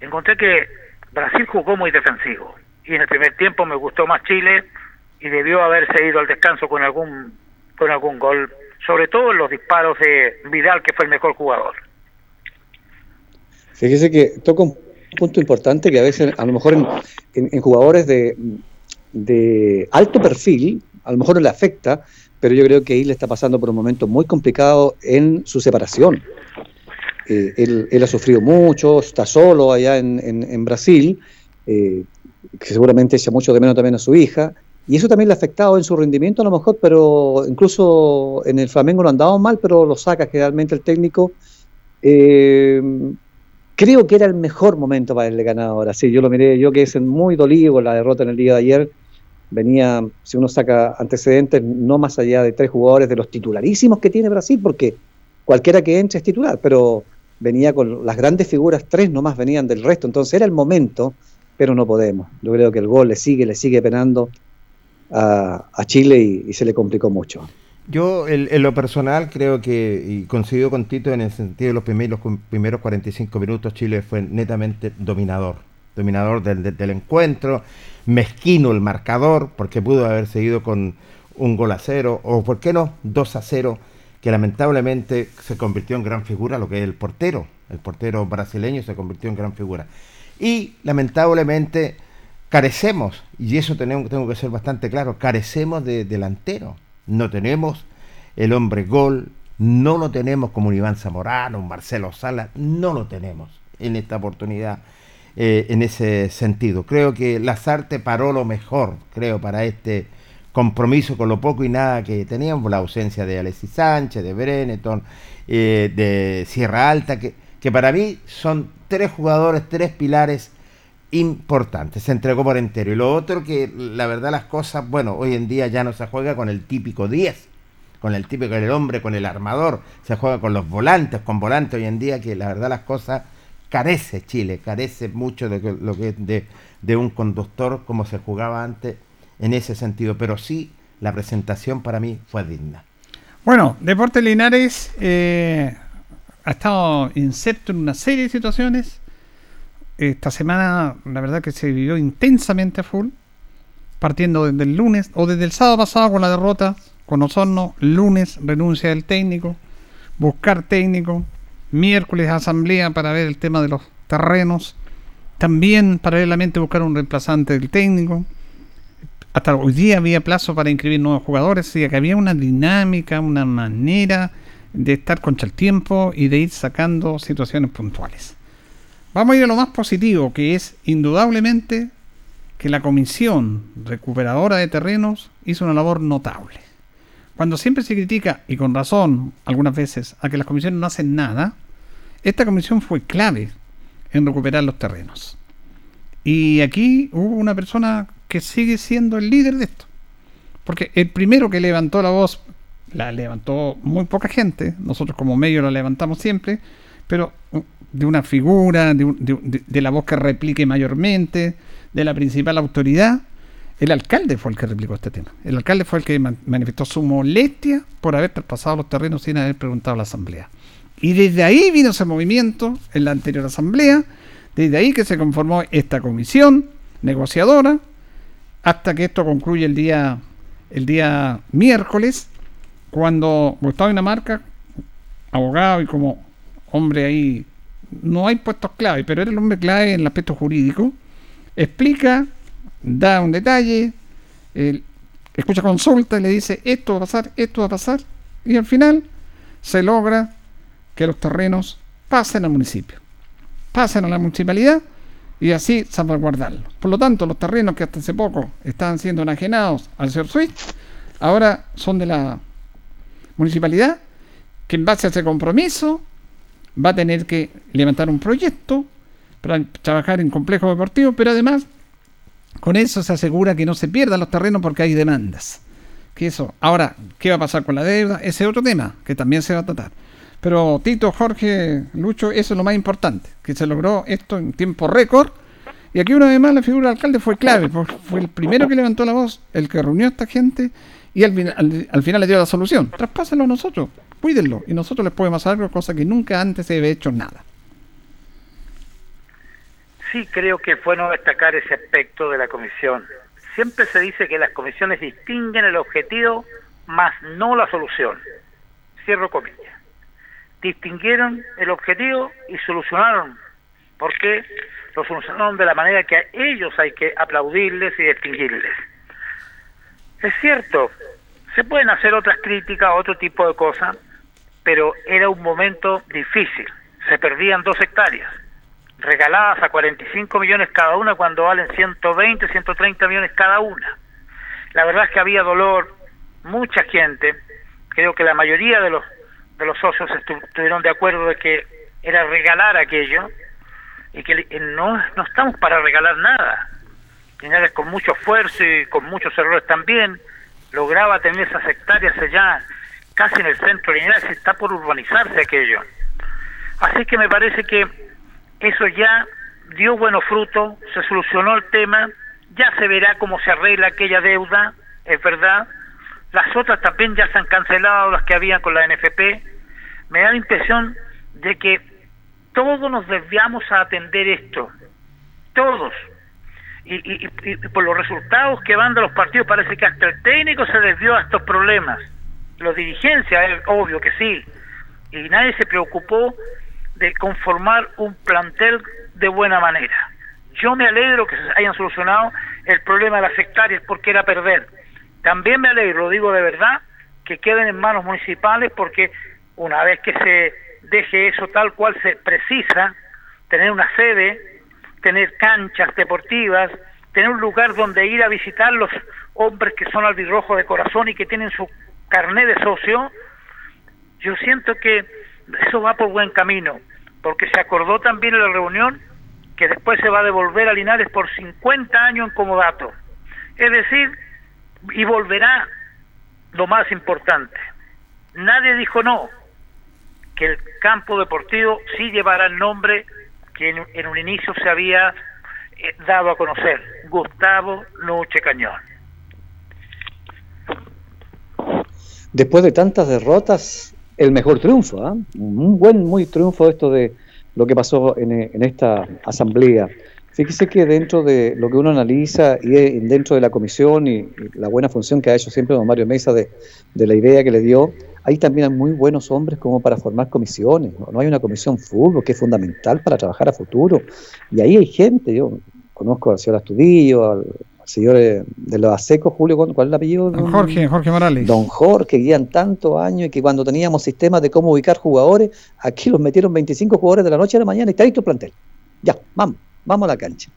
encontré que Brasil jugó muy defensivo y en el primer tiempo me gustó más Chile y debió haberse ido al descanso con algún con algún gol, sobre todo en los disparos de Vidal que fue el mejor jugador.
Fíjese que toca un punto importante que a veces, a lo mejor en, en- jugadores de, de alto perfil, a lo mejor no le afecta, pero yo creo que Isla está pasando por un momento muy complicado en su separación. Eh, él, ha sufrido mucho, está solo allá en, Brasil, eh, que seguramente echa mucho de menos también a su hija, y eso también le ha afectado en su rendimiento a lo mejor, pero incluso en el Flamengo lo han dado mal, pero lo saca generalmente el técnico. Eh, creo que era el mejor momento para el ganador. Así yo lo miré, yo que es muy dolido la derrota en el día de ayer. Venía, si uno saca antecedentes, no más allá de tres jugadores de los titularísimos que tiene Brasil, porque cualquiera que entre es titular, pero venía con las grandes figuras, tres nomás venían del resto, entonces era el momento, pero no podemos. Yo creo que el gol le sigue, le sigue penando a, Chile y, se le complicó mucho.
Yo, en lo personal, creo que, y coincido con Tito en el sentido de los primeros, los primeros 45 minutos, Chile fue netamente dominador. Dominador del, del- encuentro, mezquino el marcador, porque pudo haber seguido con un gol a cero, o por qué no, 2 a 0, que lamentablemente se convirtió en gran figura lo que es el portero. El portero brasileño se convirtió en gran figura. Y lamentablemente carecemos, y eso tenemos, tengo que ser bastante claro, carecemos de delantero. No tenemos el hombre gol, no lo tenemos como un Iván Zamorano, un Marcelo Salas, no lo tenemos en esta oportunidad eh, en ese sentido. Creo que Lazarte paró lo mejor, creo, para este compromiso con lo poco y nada que teníamos, la ausencia de Alexis Sánchez, de Breneton, eh, de Sierra Alta, que, que para mí son tres jugadores, tres pilares importantes. Se entregó por entero. Y lo otro que, la verdad, las cosas, bueno, hoy en día ya no se juega con el típico 10, con el típico del hombre, con el armador, se juega con los volantes, con volantes hoy en día, que la verdad las cosas carece Chile, carece mucho de lo que de, de un conductor como se jugaba antes en ese sentido, pero sí la presentación para mí fue digna.
Bueno, Deportes Linares eh, ha estado inserto en una serie de situaciones. Esta semana, la verdad que se vivió intensamente a full, partiendo desde el lunes o desde el sábado pasado con la derrota con Osorno, lunes renuncia del técnico, buscar técnico, miércoles asamblea para ver el tema de los terrenos, también paralelamente buscar un reemplazante del técnico, hasta hoy día había plazo para inscribir nuevos jugadores, así que había una dinámica, una manera de estar contra el tiempo y de ir sacando situaciones puntuales. Vamos a ir a lo más positivo, que es indudablemente que la comisión recuperadora de terrenos hizo una labor notable. Cuando siempre se critica, y con razón algunas veces, a que las comisiones no hacen nada, esta comisión fue clave en recuperar los terrenos. Y aquí hubo una persona que sigue siendo el líder de esto. Porque el primero que levantó la voz, la levantó muy poca gente, nosotros como medio la levantamos siempre, pero uh, de una figura, de, la voz que replique mayormente, de la principal autoridad, el alcalde fue el que replicó este tema. El alcalde fue el que man- manifestó su molestia por haber traspasado los terrenos sin haber preguntado a la asamblea. Y desde ahí vino ese movimiento en la anterior asamblea, desde ahí que se conformó esta comisión negociadora, hasta que esto concluye el día, el día miércoles, cuando Gustavo Dinamarca, abogado y como hombre ahí, no hay puestos clave, pero era el hombre clave en el aspecto jurídico, explica, da un detalle, él escucha consulta y le dice esto va a pasar, esto va a pasar, y al final se logra que los terrenos pasen al municipio, pasen a la municipalidad y así salvaguardarlo. Por lo tanto, los terrenos que hasta hace poco estaban siendo enajenados al señor Swift, ahora son de la municipalidad, que en base a ese compromiso va a tener que levantar un proyecto para trabajar en complejo deportivo, pero además con eso se asegura que no se pierdan los terrenos porque hay demandas. Que eso. Ahora, ¿qué va a pasar con la deuda? Ese es otro tema que también se va a tratar. Pero Tito, Jorge, Lucho, eso es lo más importante, que se logró esto en tiempo récord. Y aquí una vez más la figura del alcalde fue clave, porque fue el primero que levantó la voz, el que reunió a esta gente y al, al- al final le dio la solución. Traspásenlo a nosotros, cuídenlo y nosotros les podemos hacer algo, cosa que nunca antes se había hecho nada.
Sí creo que es bueno destacar ese aspecto de la comisión. Siempre se dice que las comisiones distinguen el objetivo, más no la solución. Cierro comillas. Distinguieron el objetivo y solucionaron. porque Lo solucionaron de la manera que a ellos hay que aplaudirles y distinguirles. Es cierto, se pueden hacer otras críticas, otro tipo de cosas, pero era un momento difícil. Se perdían dos hectáreas regaladas a 45 millones cada una cuando valen 120, 130 millones cada una. La verdad es que había dolor, mucha gente, creo que la mayoría de los de los socios estu- estuvieron de acuerdo de que era regalar aquello y que no, no estamos para regalar nada. Linares con mucho esfuerzo y con muchos errores también lograba tener esas hectáreas allá casi en el centro de Linares, está por urbanizarse aquello. Así que me parece que eso ya dio buenos frutos, se solucionó el tema, ya se verá cómo se arregla aquella deuda, es verdad. Las otras también ya se han cancelado, las que habían con la NFP. Me da la impresión de que todos nos desviamos a atender esto, todos. Y, y- y- por los resultados que van de los partidos parece que hasta el técnico se desvió a estos problemas. Los dirigencias, es obvio que sí. Y nadie se preocupó de conformar un plantel de buena manera. Yo me alegro que se hayan solucionado el problema de las hectáreas porque era perder. También me alegro, lo digo de verdad, que queden en manos municipales porque una vez que se deje eso tal cual se precisa, tener una sede, tener canchas deportivas, tener un lugar donde ir a visitar los hombres que son albirrojos de corazón y que tienen su carné de socio, yo siento que eso va por buen camino, porque se acordó también en la reunión que después se va a devolver a Linares por 50 años en comodato. Es decir, y volverá lo más importante. Nadie dijo no, que el campo deportivo sí llevará el nombre que en, un inicio se había eh, dado a conocer, Gustavo Nuche Cañón.
después de tantas derrotas, el mejor triunfo, ¿ah? un buen muy triunfo esto de lo que pasó en, en esta asamblea. Fíjese que dentro de lo que uno analiza y eh, dentro de la comisión y, la buena función que ha hecho siempre don Mario Mesa de la idea que le dio, hay también muy buenos hombres como para formar comisiones. ¿no? No hay una comisión fútbol que es fundamental para trabajar a futuro. Y ahí hay gente, yo conozco al señor Astudillo, al, señor eh, de los Asecos, Julio, ¿cuál cuál es el apellido?
Don Jorge, Jorge Morales.
Don Jorge, que guían tantos años y que cuando teníamos sistemas de cómo ubicar jugadores, aquí los metieron 25 jugadores de la noche a la mañana y está listo el plantel. Ya, vamos, vamos a la cancha.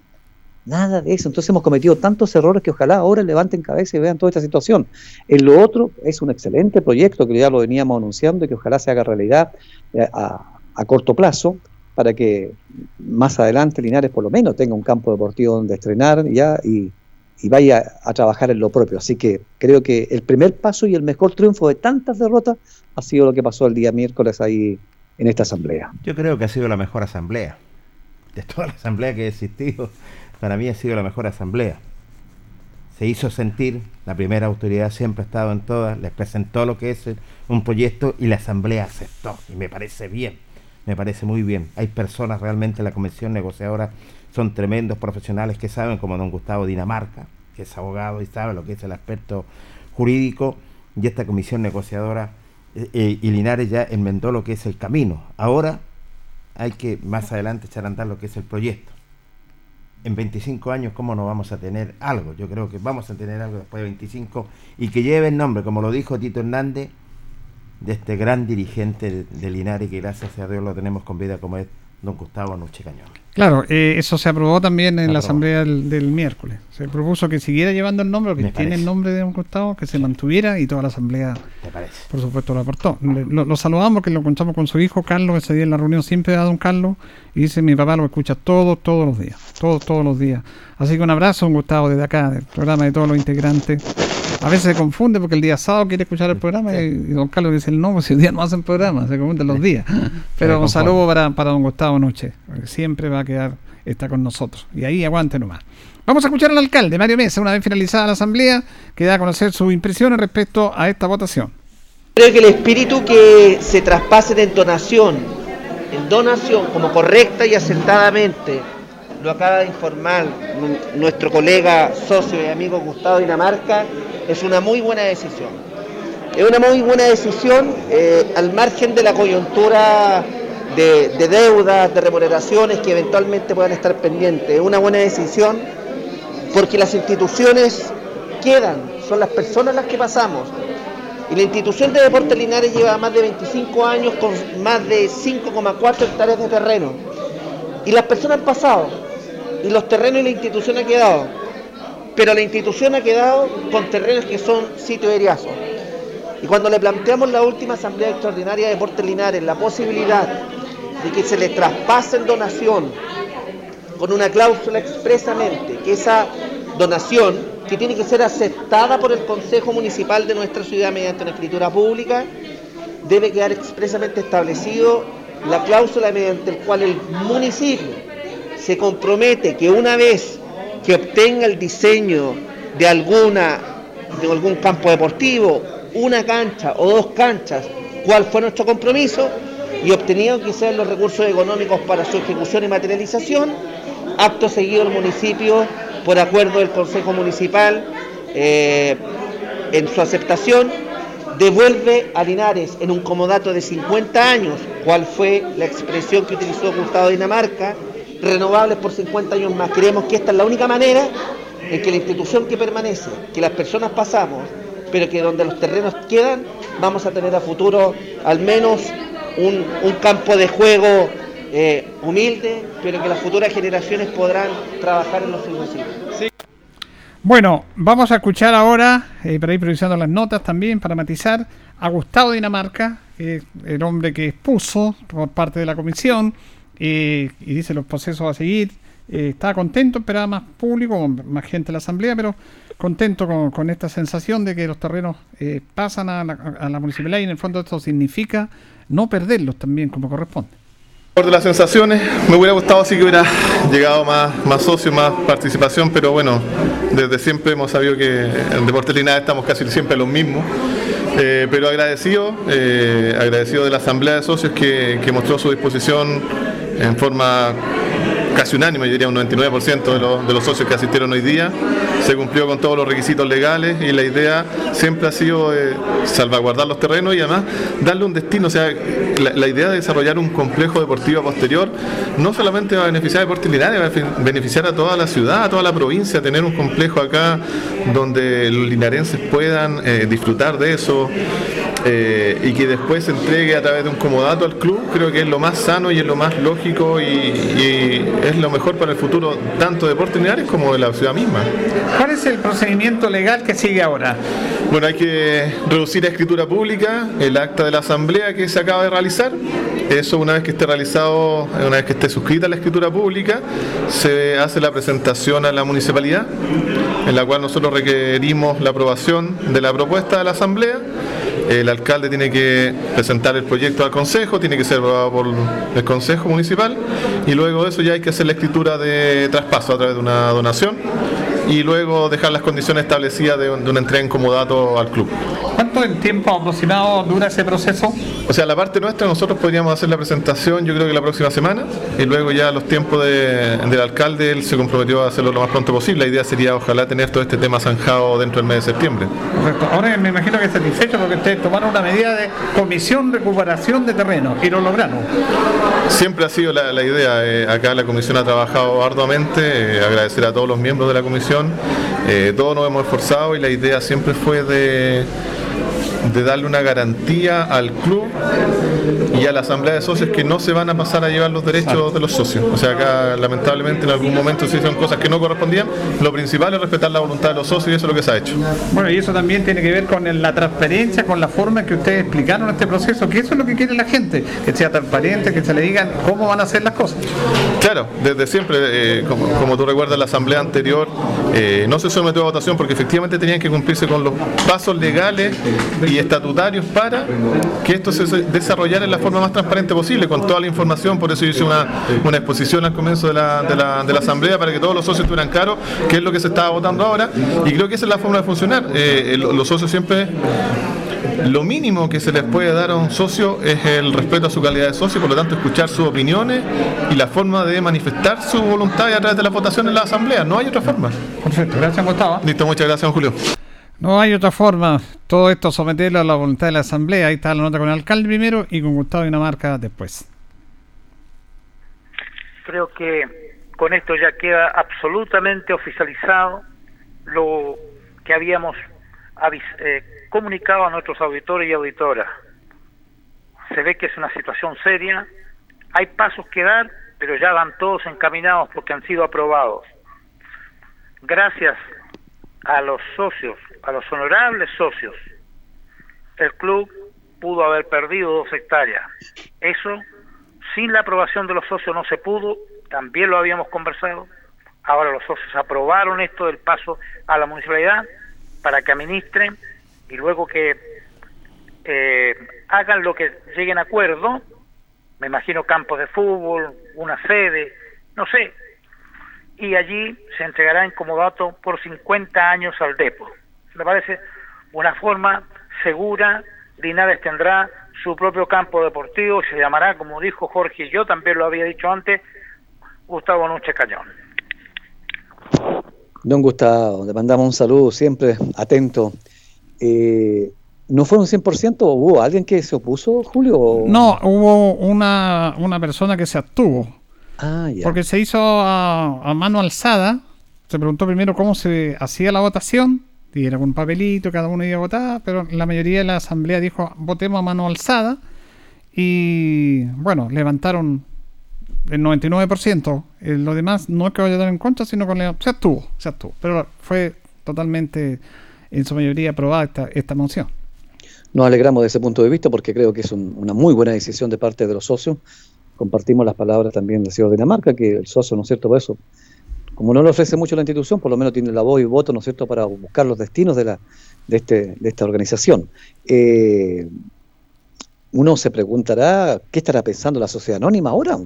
Nada de eso. Entonces hemos cometido tantos errores que ojalá ahora levanten cabeza y vean toda esta situación. En lo otro es un excelente proyecto que ya lo veníamos anunciando y que ojalá se haga realidad eh, a, a corto plazo para que más adelante Linares por lo menos tenga un campo deportivo donde estrenar ya y, y vaya a trabajar en lo propio. Así que creo que el primer paso y el mejor triunfo de tantas derrotas ha sido lo que pasó el día miércoles ahí en esta asamblea.
Yo creo que ha sido la mejor asamblea. De toda la asamblea que ha existido, para mí ha sido la mejor asamblea. Se hizo sentir, la primera autoridad siempre ha estado en todas, les presentó lo que es un proyecto y la asamblea aceptó. Y me parece bien, me parece muy bien. Hay personas realmente en la comisión negociadora, son tremendos profesionales que saben, como don Gustavo Dinamarca, que es abogado y sabe lo que es el aspecto jurídico, y esta comisión negociadora eh, eh, y Linares ya enmendó lo que es el camino. Ahora hay que más adelante echar a andar lo que es el proyecto. En 25 años, ¿cómo no vamos a tener algo? Yo creo que vamos a tener algo después de 25 y que lleve el nombre, como lo dijo Tito Hernández, de este gran dirigente de, de Linares que gracias a Dios lo tenemos con vida como es don Gustavo Nuche Cañón.
Claro, eh, eso se aprobó también en la asamblea del, del miércoles. Se propuso que siguiera llevando el nombre, que
Me
tiene el nombre de don Gustavo, que se mantuviera y toda la asamblea, por supuesto, lo aportó. Le- Lo, lo saludamos porque lo encontramos con su hijo Carlos ese día en la reunión, siempre a don Carlos, y dice, mi papá lo escucha todos, todos los días, todos, todos los días. Así que un abrazo, don Gustavo, desde acá, del programa de todos los integrantes. A veces se confunde porque el día sábado quiere escuchar el programa y, don Carlos dice, no, pues si hoy día no hacen programa, se confunden los días. [laughs] Pero un saludo para, para don Gustavo Noche, siempre va quedar, está con nosotros. Y ahí aguante nomás. Vamos a escuchar al alcalde, Mario Mesa, una vez finalizada la asamblea, que da a conocer sus impresiones respecto a esta votación.
Creo que el espíritu que se traspase en donación, en donación, como correcta y acertadamente, lo acaba de informar nu- nuestro colega, socio y amigo Gustavo Dinamarca, es una muy buena decisión. Es una muy buena decisión eh, al margen de la coyuntura de, de deudas, de remuneraciones que eventualmente puedan estar pendientes. Es una buena decisión porque las instituciones quedan, son las personas las que pasamos. Y la institución de Deportes Linares lleva más de 25 años con más de 5,4 hectáreas de terreno. Y las personas han pasado, y los terrenos y la institución ha quedado. Pero la institución ha quedado con terrenos que son sitios eriazos. Y cuando le planteamos la última Asamblea Extraordinaria de Deportes Linares la posibilidad de que se le traspase en donación con una cláusula expresamente que esa donación, que tiene que ser aceptada por el Consejo Municipal de nuestra ciudad mediante una escritura pública, debe quedar expresamente establecido la cláusula mediante el cual el municipio se compromete que una vez que obtenga el diseño de alguna de algún campo deportivo, una cancha o dos canchas, cuál fue nuestro compromiso y obtenido quizás los recursos económicos para su ejecución y materialización, acto seguido el municipio, por acuerdo del Consejo Municipal, eh, en su aceptación, devuelve a Linares en un comodato de 50 años, cuál fue la expresión que utilizó Gustavo Dinamarca, renovables por 50 años más. Creemos que esta es la única manera en que la institución que permanece, que las personas pasamos, pero que donde los terrenos quedan, vamos a tener a futuro al menos un, un campo de juego eh, humilde, pero que las futuras generaciones podrán trabajar en los sueños.
Bueno, vamos a escuchar ahora, eh, para ir priorizando las notas también, para matizar, a Gustavo Dinamarca, el hombre que expuso por parte de la comisión eh, y dice los procesos a seguir. Eh, estaba contento, esperaba más público, más gente en la asamblea, pero contento con, esta sensación de que los terrenos pasan a la, a la municipalidad y en el fondo esto significa no perderlos también como corresponde.
Por las sensaciones, me hubiera gustado sí que hubiera llegado más, más socios, más participación, pero bueno, desde siempre hemos sabido que en Deportes Linares estamos casi siempre los mismos. Eh, pero agradecido, eh, agradecido de la Asamblea de Socios que, que mostró su disposición en forma casi unánime, yo diría un 99% de los, de los socios que asistieron hoy día. Se cumplió con todos los requisitos legales y la idea siempre ha sido eh, salvaguardar los terrenos y además darle un destino. O sea, la, idea de desarrollar un complejo deportivo posterior no solamente va a beneficiar a Deportes Linares, va a beneficiar a toda la ciudad, a toda la provincia, tener un complejo acá donde los linarenses puedan eh, disfrutar de eso. Eh, y que después se entregue a través de un comodato al club, creo que es lo más sano y es lo más lógico y, y es lo mejor para el futuro tanto de Deportes Linares como de la ciudad misma.
¿Cuál es el procedimiento legal que sigue ahora?
Bueno, hay que reducir a escritura pública el acta de la asamblea que se acaba de realizar. Eso una vez que esté realizado, una vez que esté suscrita la escritura pública, se hace la presentación a la municipalidad, en la cual nosotros requerimos la aprobación de la propuesta de la asamblea. El alcalde tiene que presentar el proyecto al consejo, tiene que ser aprobado por el consejo municipal y luego de eso ya hay que hacer la escritura de traspaso a través de una donación y luego dejar las condiciones establecidas de, de una entrega en comodato al club.
¿Cuánto en tiempo aproximado dura ese proceso?
O sea, la parte nuestra, nosotros podríamos hacer la presentación, yo creo que la próxima semana, y luego ya los tiempos de- del alcalde, él se comprometió a hacerlo lo más pronto posible. La idea sería, ojalá, tener todo este tema zanjado dentro del mes de septiembre.
Correcto. Ahora me imagino que satisfecho porque ustedes tomaron una medida de comisión recuperación de terreno y lo lograron.
Siempre ha sido la, idea, eh, acá la comisión ha trabajado arduamente, eh, agradecer a todos los miembros de la comisión, eh, todos nos hemos esforzado y la idea siempre fue de, de darle una garantía al club y a la asamblea de socios que no se van a pasar a llevar los derechos de los socios. O sea, acá lamentablemente en algún momento se hicieron cosas que no correspondían, lo principal es respetar la voluntad de los socios y eso es lo que se ha hecho.
Bueno, y eso también tiene que ver con la transparencia, con la forma en que ustedes explicaron este proceso, que eso es lo que quiere la gente, que sea transparente, que se le digan cómo van a hacer las cosas.
Claro, desde siempre, eh, como, como tú recuerdas, la asamblea anterior eh, no se sometió a votación porque efectivamente tenían que cumplirse con los pasos legales y estatutarios para que esto se desarrollara en la forma más transparente posible, con toda la información. Por eso yo hice una, una exposición al comienzo de la, de, la, de la asamblea para que todos los socios tuvieran claro qué es lo que se estaba votando ahora. Y creo que esa es la forma de funcionar. Eh, el- los socios siempre lo mínimo que se les puede dar a un socio es el respeto a su calidad de socio, por lo tanto escuchar sus opiniones y la forma de manifestar su voluntad a través de la votación en la asamblea. No hay otra forma.
Perfecto, gracias Gustavo.
Listo, muchas gracias, Julio.
No hay otra forma. Todo esto someterlo a la voluntad de la asamblea. Ahí está la nota con el alcalde primero y con Gustavo Dinamarca después.
Creo que con esto ya queda absolutamente oficializado lo que habíamos eh, comunicado a nuestros auditores y auditoras. Se ve que es una situación seria, hay pasos que dar, pero ya van todos encaminados porque han sido aprobados. Gracias a los socios, a los honorables socios, el club pudo haber perdido dos hectáreas. Eso, sin la aprobación de los socios no se pudo, también lo habíamos conversado. Ahora los socios aprobaron esto del paso a la municipalidad para que administren y luego que eh, hagan lo que lleguen a acuerdo, me imagino campos de fútbol, una sede, no sé. Y allí se entregará en comodato por 50 años al Depo. Me parece una forma segura. Linares tendrá su propio campo deportivo, se llamará, como dijo Jorge y yo también lo había dicho antes, Gustavo Nuche Cañón.
Don Gustavo, le mandamos un saludo siempre atento. Eh, ¿No fueron 100% o hubo alguien que se opuso, Julio?
No, hubo una, una persona que se abstuvo.
Ah, ya.
Porque se hizo a, a mano alzada. Se preguntó primero cómo se hacía la votación. Y era con un papelito, cada uno iba a votar. Pero la mayoría de la asamblea dijo votemos a mano alzada. Y bueno, levantaron el 99%. Eh, lo demás no es que dar en contra, sino que le- se abstuvo. Se abstuvo. Pero fue totalmente, en su mayoría, aprobada esta, esta moción.
Nos alegramos de ese punto de vista porque creo que es un- una muy buena decisión de parte de los socios. Compartimos las palabras también del señor Dinamarca, que el socio, ¿no es cierto?, por eso, como no le ofrece mucho la institución, por lo menos tiene la voz y voto, ¿no es cierto?, para buscar los destinos de, la, de, este, de esta organización. Eh, uno se preguntará, ¿qué estará pensando la sociedad anónima ahora?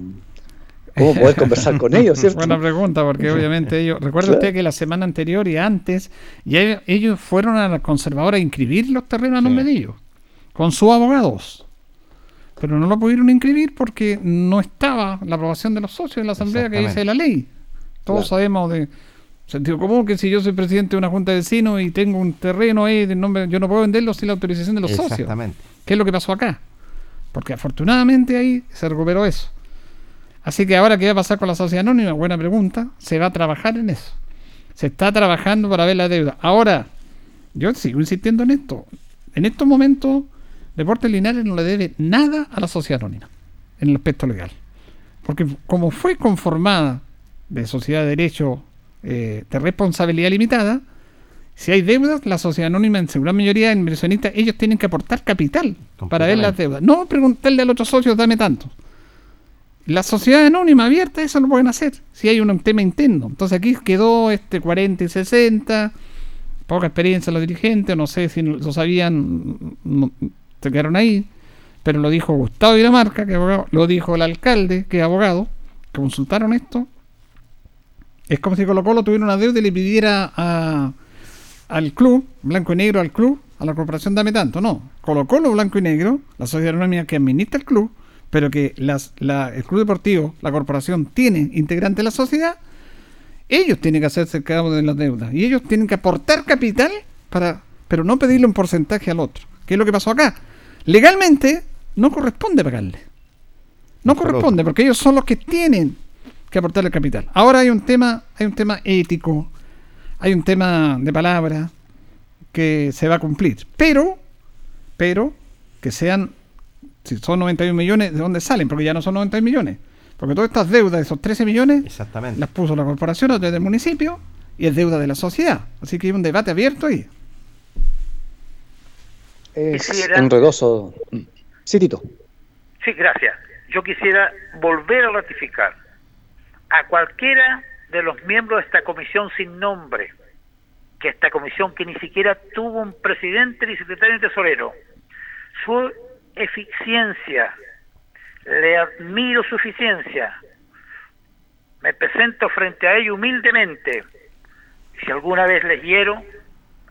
¿Cómo poder [laughs] conversar con ellos, cierto?
Buena pregunta, porque obviamente ellos. Recuerda
Claro.
usted que la semana anterior y antes, ya ellos, fueron a la conservadora a inscribir los terrenos a nombre de ellos, con sus abogados. Pero no lo pudieron inscribir porque no estaba la aprobación de los socios en la asamblea que dice la ley. Todos
Claro.
sabemos de sentido común que si yo soy presidente de una junta de vecinos y tengo un terreno ahí de nombre, yo no puedo venderlo sin la autorización de los socios.
Exactamente.
¿Qué es lo que pasó acá? Porque afortunadamente ahí se recuperó eso. Así que ahora, ¿qué va a pasar con la sociedad anónima? Buena pregunta. Se va a trabajar en eso. Se está trabajando para ver la deuda. Ahora, yo sigo insistiendo en esto. En estos momentos, Deportes Linares no le debe nada a la sociedad anónima en el aspecto legal. Porque como fue conformada de sociedad de derecho eh, de responsabilidad limitada, si hay deudas, la sociedad anónima, en su gran mayoría inversionistas, ellos tienen que aportar capital para ver las deudas. No preguntarle al otro socio, dame tanto. La sociedad anónima abierta, eso lo pueden hacer, si hay un tema interno. Entonces aquí quedó este 40 y 60, poca experiencia los dirigentes, no sé si lo sabían, no- se quedaron ahí, pero lo dijo Gustavo Dinamarca, que abogado, lo dijo el alcalde, que es abogado, que consultaron esto. Es como si Colo Colo tuviera una deuda y le pidiera a, al club, blanco y negro al club, a la corporación dame tanto. No, Colo Colo, blanco y negro, la sociedad anónima que administra el club, pero que las, la- el club deportivo, la corporación tiene integrante de la sociedad, ellos tienen que hacerse cargo de las deudas y ellos tienen que aportar capital para, pero no pedirle un porcentaje al otro. ¿Qué es lo que pasó acá? Legalmente no corresponde pagarle. No corresponde porque ellos son los que tienen que aportar el capital. Ahora hay un tema, hay un tema ético, hay un tema de palabra que se va a cumplir, pero, pero que sean, si son 91 millones, ¿de dónde salen? Porque ya no son 91 millones. Porque todas estas deudas, esos 13 millones,
Exactamente.
las puso la corporación través del municipio y es deuda de la sociedad. Así que hay un debate abierto ahí.
Es
Quisiera-
enredoso. Sí, Tito.
Sí, gracias. Yo quisiera volver a ratificar a cualquiera de los miembros de esta comisión sin nombre, que esta comisión que ni siquiera tuvo un presidente ni secretario ni tesorero, su eficiencia, le admiro su eficiencia, me presento frente a ellos humildemente, si alguna vez les hiero,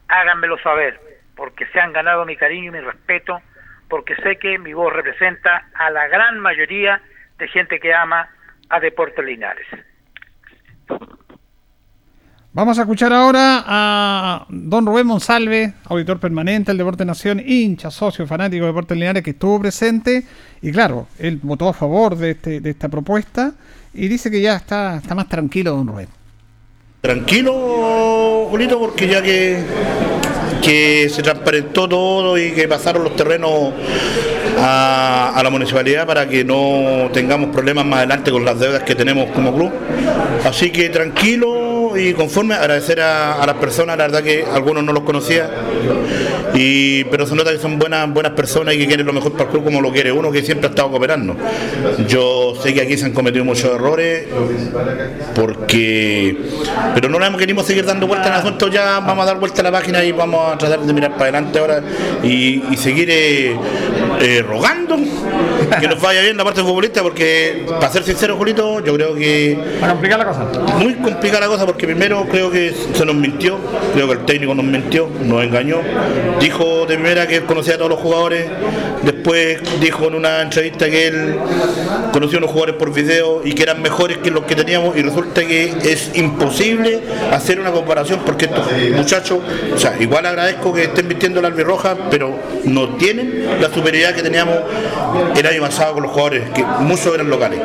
háganmelo saber, porque se han ganado mi cariño y mi respeto, porque sé que mi voz representa a la gran mayoría de gente que ama a Deportes Linares.
Vamos a escuchar ahora a don Rubén Monsalve, auditor permanente del Deporte Nación, hincha, socio, fanático de Deportes Linares, que estuvo presente. Y claro, él votó a favor de, este, de esta propuesta y dice que ya está, está más tranquilo don Rubén.
Tranquilo, Julito, porque ya que, que se transparentó todo y que pasaron los terrenos a, la municipalidad para que no tengamos problemas más adelante con las deudas que tenemos como club. Así que tranquilo y conforme, agradecer a, las personas, la verdad que algunos no los conocía, y, pero se nota que son buenas, buenas personas y que quieren lo mejor para el club como lo quiere uno que siempre ha estado cooperando. Yo sé que aquí se han cometido muchos errores, porque pero no hemos querido seguir dando vueltas al asunto, ya vamos a dar vuelta a la página y vamos a tratar de mirar para adelante ahora y, y seguir eh, eh, rogando que nos vaya bien la parte futbolista, porque para ser sincero, Julito, yo creo que
Para complicar la cosa.
muy complicada la cosa porque primero creo que se nos mintió, creo que el técnico nos mintió, nos engañó, dijo de primera que conocía a todos los jugadores, después dijo en una entrevista que él conocía a unos jugadores por video y que eran mejores que los que teníamos y resulta que es imposible hacer una comparación porque estos muchachos, o sea, igual agradezco que estén vistiendo la albirroja, pero no tienen la superioridad que teníamos el año pasado con los jugadores, que muchos eran locales.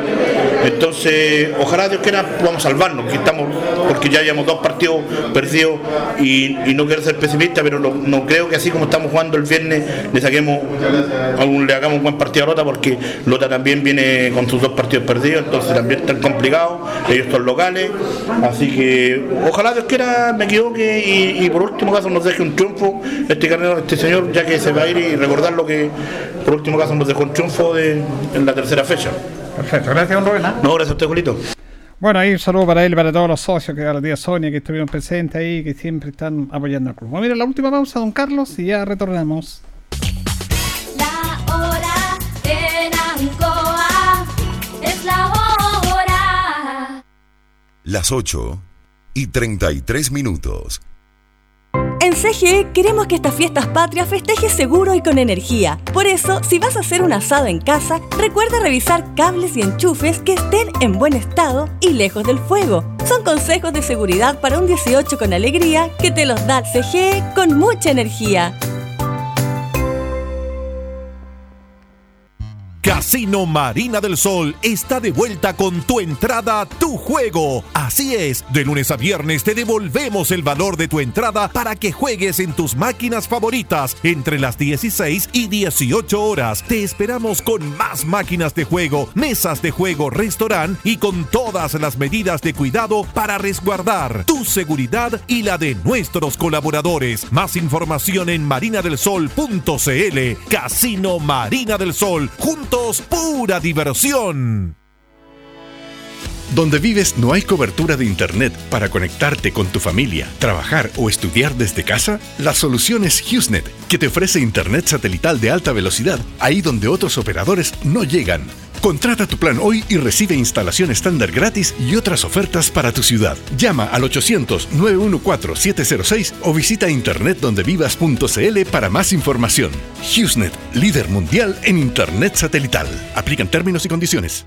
Entonces, ojalá Dios quiera podamos salvarnos, que estamos, porque ya llevamos dos partidos perdidos y, no quiero ser pesimista, pero no, creo que así como estamos jugando el viernes le saquemos, aún le hagamos un buen partido a Lota, porque Lota también viene con sus dos partidos perdidos, entonces también están complicados, ellos son locales, así que ojalá Dios quiera me equivoque y, por último caso nos deje un triunfo este este señor, ya que se va a ir y recordar lo que por último caso nos dejó un triunfo de, en la tercera fecha.
Perfecto, gracias, don Rubén. ¿ah?
No, gracias a usted, Julito.
Bueno, ahí un saludo para él y para todos los socios, que a la tía Sonia, que estuvieron presentes ahí, que siempre están apoyando al club. Bueno, mira, la última pausa, don Carlos, y ya retornamos.
La hora en Ancoa es la hora.
Las 8 y 33 minutos.
En CGE queremos que estas fiestas patrias festejes seguro y con energía. Por eso, si vas a hacer un asado en casa, recuerda revisar cables y enchufes que estén en buen estado y lejos del fuego. Son consejos de seguridad para un 18 con alegría que te los da CGE con mucha energía.
Casino Marina del Sol está de vuelta con tu entrada, tu juego. Así es, de lunes a viernes te devolvemos el valor de tu entrada para que juegues en tus máquinas favoritas entre las 16 y 18 horas. Te esperamos con más máquinas de juego, mesas de juego, restaurante y con todas las medidas de cuidado para resguardar tu seguridad y la de nuestros colaboradores. Más información en marinadelsol.cl. Casino Marina del Sol. Juntos, pura diversión.
Donde vives no hay cobertura de Internet para conectarte con tu familia, trabajar o estudiar desde casa. La solución es HughesNet, que te ofrece Internet satelital de alta velocidad ahí donde otros operadores no llegan. Contrata tu plan hoy y recibe instalación estándar gratis y otras ofertas para tu ciudad. Llama al 800-914-706 o visita internetdondevivas.cl para más información. HughesNet, líder mundial en Internet satelital. Aplican términos y condiciones.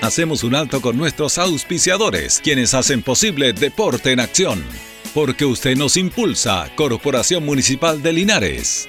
Hacemos un alto con nuestros auspiciadores, quienes hacen posible Deporte en Acción. Porque usted nos impulsa, Corporación Municipal de Linares.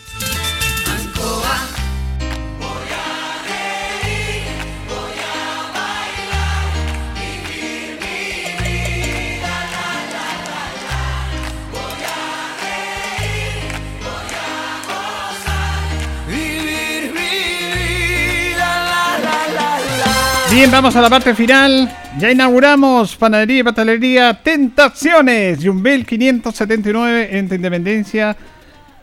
Bien, vamos a la parte final. Ya inauguramos Panadería y Patalería Tentaciones. Jumbel 579 entre Independencia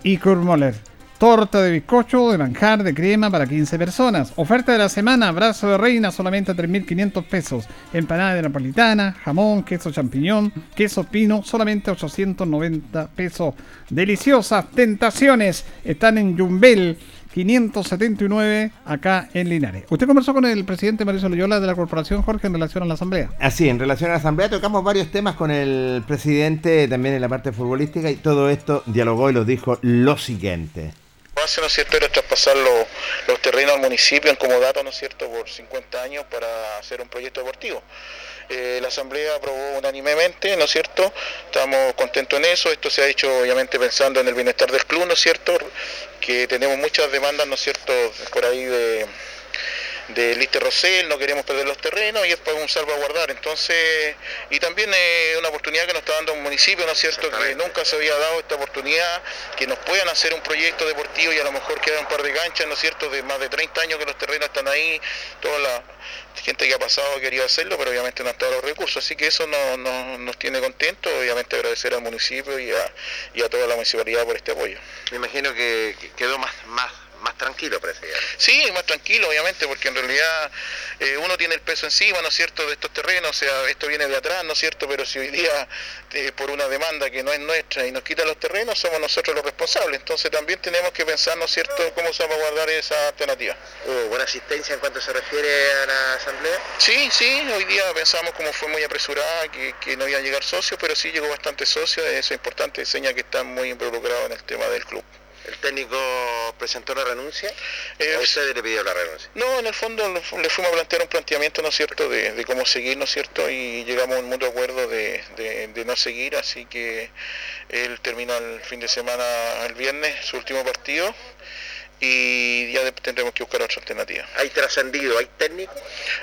y Kurmoller. Torta de bizcocho, de manjar, de crema para 15 personas. Oferta de la semana, brazo de reina solamente a 3.500 pesos. Empanada de napolitana, jamón, queso champiñón, queso pino, solamente 890 pesos. Deliciosas tentaciones están en Jumbel 579 acá en Linares. Usted conversó con el presidente Mauricio Loyola de la corporación Jorge en relación a la asamblea.
Así, en relación a la asamblea tocamos varios temas con el presidente, también en la parte futbolística, y todo esto dialogó y lo dijo lo siguiente.
base, ¿no es cierto?, era traspasar los, los terrenos al municipio en comodato, ¿no es cierto?, por 50 años para hacer un proyecto deportivo. Eh, la Asamblea aprobó unánimemente, ¿no es cierto?, estamos contentos en eso, esto se ha hecho obviamente pensando en el bienestar del club, ¿no es cierto?, que tenemos muchas demandas, ¿no es cierto?, por ahí de de Lister Rosell, no queremos perder los terrenos y es para un salvaguardar. Entonces, y también es una oportunidad que nos está dando un municipio, ¿no es cierto?, que nunca se había dado esta oportunidad, que nos puedan hacer un proyecto deportivo y a lo mejor quedan un par de canchas, ¿no es cierto?, de más de 30 años que los terrenos están ahí, toda la gente que ha pasado ha querido hacerlo, pero obviamente no han estado los recursos, así que eso no- no- nos tiene contentos, obviamente agradecer al municipio y a, y a toda la municipalidad por este apoyo.
Me imagino que que quedó más, más, más tranquilo, presidente.
Sí, más tranquilo, obviamente, porque en realidad eh, uno tiene el peso encima, ¿no es cierto?, de estos terrenos, o sea, esto viene de atrás, ¿no es cierto?, pero si hoy día, eh, por una demanda que no es nuestra y nos quitan los terrenos, somos nosotros los responsables, entonces también tenemos que pensar, ¿no es cierto?, cómo salvaguardar esa alternativa.
¿Hubo buena asistencia en cuanto se refiere a la asamblea?
Sí, sí, hoy día pensamos como fue muy apresurada, que, que no iban a llegar socios, pero sí llegó bastante socios, eso es importante, seña que están muy involucrados en el tema del club.
¿El técnico presentó la renuncia?
Eh,
¿O usted le pidió la renuncia?
No, en el fondo le fu- le fuimos a plantear un planteamiento, ¿no es cierto?, de, de cómo seguir, ¿no es cierto?, y llegamos a un mutuo acuerdo de, de- de no seguir, así que él termina el fin de semana, el viernes, su último partido, y ya tendremos que buscar otra alternativa.
¿Hay trascendido? ¿Hay técnico?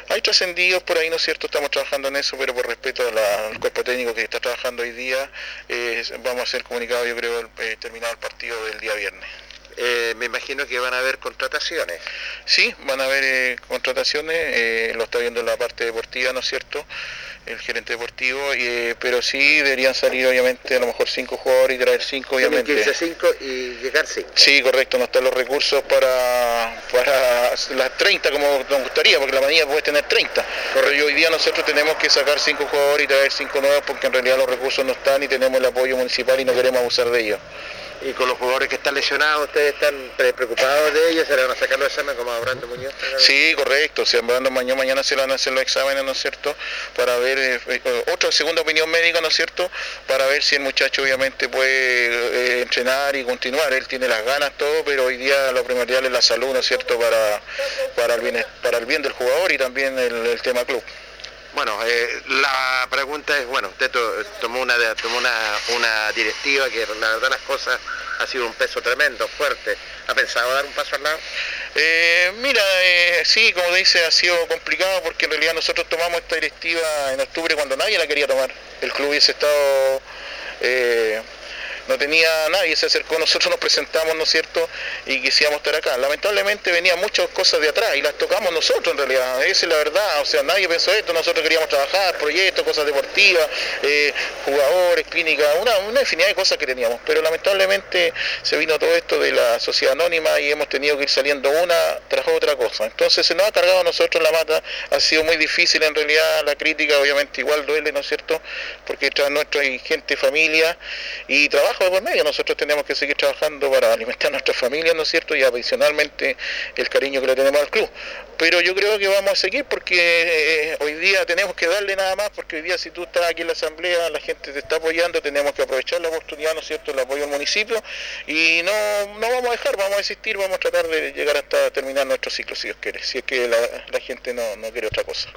Hay trascendidos por ahí, ¿no es cierto?, estamos trabajando en eso, pero por respeto a la- al cuerpo técnico que está trabajando hoy día, eh, vamos a hacer comunicado, yo creo, eh, terminado el partido del día viernes.
Eh, me imagino que van a haber contrataciones.
Sí, van a haber eh, contrataciones, lo está viendo la parte deportiva, ¿no es cierto? El gerente deportivo, y, eh, pero sí deberían salir obviamente a lo mejor cinco jugadores y traer cinco
Tienen
obviamente.
que irse cinco y llegar cinco.
Sí, correcto, no están los recursos para, para las 30 como nos gustaría, porque la manía puede tener 30. Pero hoy día nosotros tenemos que sacar cinco jugadores y traer cinco nuevos porque en realidad los recursos no están y tenemos el apoyo municipal y no queremos abusar de ellos.
Y con los jugadores que están lesionados, ¿ustedes están pre- preocupados de ellos? ¿Se le van a sacar los exámenes como a Brando Muñoz?
Sí, correcto. Si hablando mañana, mañana se le van a hacer los exámenes, ¿no es cierto? Para ver, eh, eh, otra segunda opinión médica, ¿no es cierto? Para ver si el muchacho obviamente puede eh, entrenar y continuar. Él tiene las ganas, todo, pero hoy día lo primordial es la salud, ¿no es cierto? Para, para, el, bien, para el bien del jugador y también el tema club.
Bueno, eh, la pregunta es, bueno, usted to- tomó una tomó una, una directiva que la verdad las cosas ha sido un peso tremendo, fuerte. ¿Ha pensado dar un paso al lado?
Eh, mira, eh, sí, como dice, ha sido complicado porque en realidad nosotros tomamos esta directiva en octubre cuando nadie la quería tomar. El club hubiese estado, eh, no tenía nadie, se acercó, nosotros nos presentamos, ¿no es cierto? Y quisiéramos estar acá. Lamentablemente venían muchas cosas de atrás y las tocamos nosotros en realidad, esa es la verdad, o sea, nadie pensó esto, nosotros queríamos trabajar, proyectos, cosas deportivas, eh, jugadores, clínicas, una, una infinidad de cosas que teníamos, pero lamentablemente se vino todo esto de la sociedad anónima y hemos tenido que ir saliendo una tras otra cosa. Entonces se nos ha cargado a nosotros la mata, ha sido muy difícil en realidad la crítica, obviamente igual duele, ¿no es cierto? Porque tras nuestra gente, familia y trabajo de por medio, nosotros tenemos que seguir trabajando para alimentar a nuestras familias, ¿no es cierto? Y adicionalmente el cariño que le tenemos al club. Pero yo creo que vamos a seguir porque eh, hoy día tenemos que darle nada más, porque hoy día si tú estás aquí en la asamblea, la gente te está apoyando, tenemos que aprovechar la oportunidad, ¿no es cierto?, el apoyo del municipio y no, no vamos a dejar, vamos a existir, vamos a tratar de llegar hasta terminar nuestro ciclo, si Dios quiere, si es que la, la gente no, no quiere otra cosa.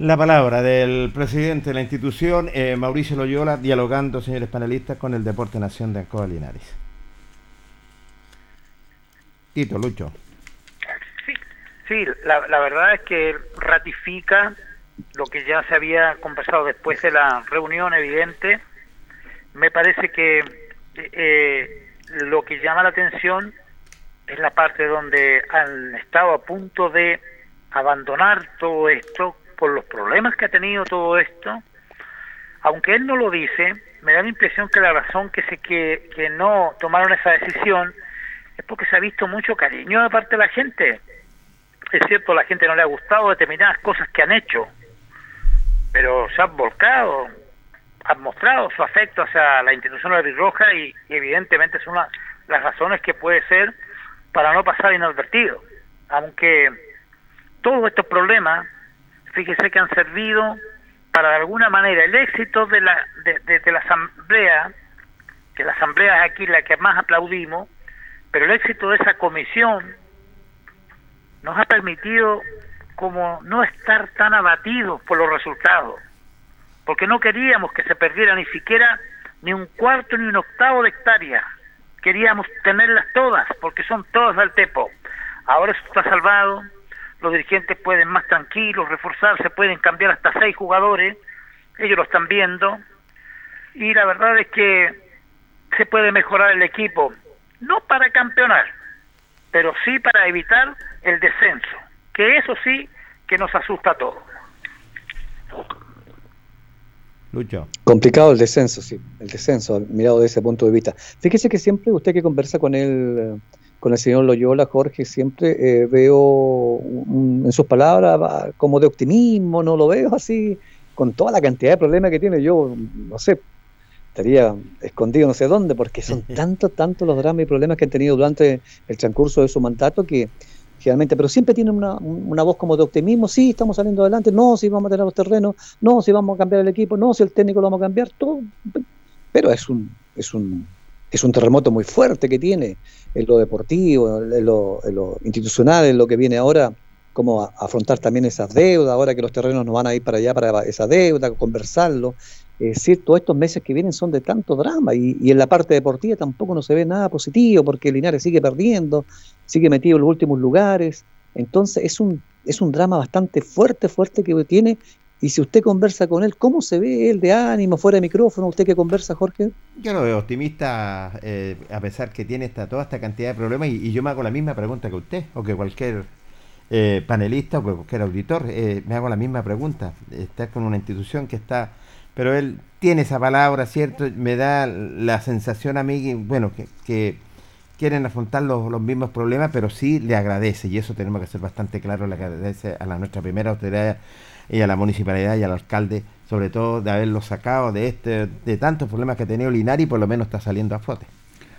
La palabra del presidente de la institución, eh, Mauricio Loyola, dialogando, señores panelistas, con el Deporte Nación de Ancoa Linares. Tito, Lucho.
Sí, la, la verdad es que ratifica lo que ya se había conversado después de la reunión evidente. Me parece que eh, lo que llama la atención es la parte donde han estado a punto de abandonar todo esto por los problemas que ha tenido todo esto. Aunque él no lo dice, me da la impresión que la razón que se que, no tomaron esa decisión es porque se ha visto mucho cariño de parte de la gente. Es cierto, la gente no le ha gustado determinadas cosas que han hecho, pero se han volcado, han mostrado su afecto hacia la institución de la Roja y, evidentemente son la- las razones que puede ser para no pasar inadvertido. Aunque todos estos problemas, fíjese que han servido para de alguna manera el éxito de la, de, la asamblea, que la asamblea es aquí la que más aplaudimos, pero el éxito de esa comisión nos ha permitido como no estar tan abatidos por los resultados, porque no queríamos que se perdiera ni siquiera ni un cuarto ni un octavo de hectárea, queríamos tenerlas todas, porque son todas al Tepo. Ahora eso está salvado, los dirigentes pueden más tranquilos, reforzarse, pueden cambiar hasta seis jugadores, ellos lo están viendo, y la verdad es que se puede mejorar el equipo, no para campeonar, pero sí para evitar el descenso, que eso sí que nos asusta a todos.
Lucho.
Complicado el descenso, sí, el descenso, mirado desde ese punto de vista. Fíjese que siempre usted que conversa con él, eh, con el señor Loyola, Jorge, siempre eh, veo un- en sus palabras como de optimismo, no lo veo así, con toda la cantidad de problemas que tiene. Yo, no sé, estaría escondido no sé dónde, porque son [laughs] tantos, tantos los dramas y problemas que han tenido durante el transcurso de su mandato que generalmente, pero siempre tienen una, una voz como de optimismo, sí, estamos saliendo adelante, no, si vamos a tener los terrenos, no, si vamos a cambiar el equipo, no, si el técnico lo vamos a cambiar, todo, pero es un, es un, es un terremoto muy fuerte que tiene en lo deportivo, en lo, en lo institucional, en lo que viene ahora, cómo afrontar también esas deudas, ahora que los terrenos nos van a ir para allá para esa deuda, conversarlo. Es decir, estos meses que vienen son de tanto drama y, y en la parte deportiva tampoco no se ve nada positivo porque Linares sigue perdiendo, sigue metido en los últimos lugares. Entonces es un, es un drama bastante fuerte, fuerte que tiene. Y si usted conversa con él, ¿cómo se ve él de ánimo, fuera de micrófono? ¿Usted que conversa, Jorge?
Yo lo veo optimista, eh, a pesar que tiene toda esta cantidad de problemas, y, yo me hago la misma pregunta que usted, o que cualquier eh, panelista o cualquier auditor, eh, me hago la misma pregunta. Estás con una institución que está, pero él tiene esa palabra, ¿cierto? Me da la sensación a mí, que, bueno, que, que quieren afrontar los, los mismos problemas, pero sí le agradece, y eso tenemos que ser bastante claro, le agradece a nuestra primera autoridad y a la municipalidad y al alcalde, sobre todo de haberlo sacado de este de tantos problemas que ha tenido Linari, por lo menos está saliendo a flote.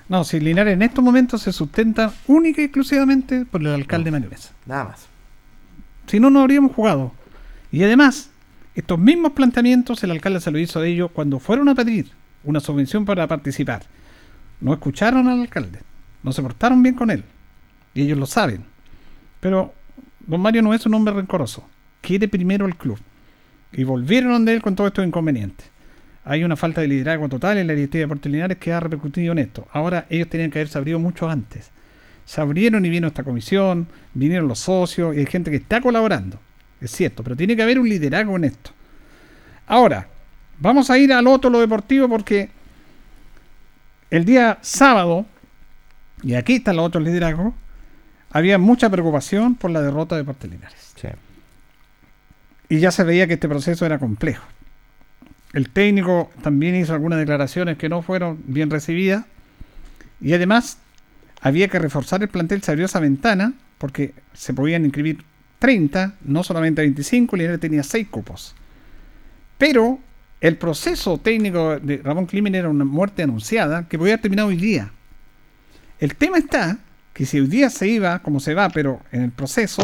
No, si Linares en estos momentos se sustenta única y exclusivamente por el alcalde Mario Mesa.
Nada más.
Si no, no habríamos jugado. Y además, estos mismos planteamientos el alcalde se lo hizo a ellos cuando fueron a pedir una subvención para participar. No escucharon al alcalde, no se portaron bien con él. Y ellos lo saben. Pero don Mario no es un hombre rencoroso. Quiere primero el club. Y volvieron donde él con todos estos inconvenientes. Hay una falta de liderazgo total en la directiva de Linares que ha repercutido en esto. Ahora ellos tenían que haberse abrido mucho antes. Se abrieron y vino esta comisión, vinieron los socios y hay gente que está colaborando. Es cierto, pero tiene que haber un liderazgo en esto. Ahora, vamos a ir al otro, lo deportivo, porque el día sábado, y aquí está el otro liderazgo, había mucha preocupación por la derrota de Linares. Y ya se veía que este proceso era complejo. El técnico también hizo algunas declaraciones que no fueron bien recibidas. Y además había que reforzar el plantel, se abrió esa ventana porque se podían inscribir 30, no solamente 25, Linares tenía 6 cupos. Pero el proceso técnico de Ramón Climen era una muerte anunciada que podía haber terminado hoy día. El tema está que si hoy día se iba, como se va, pero en el proceso,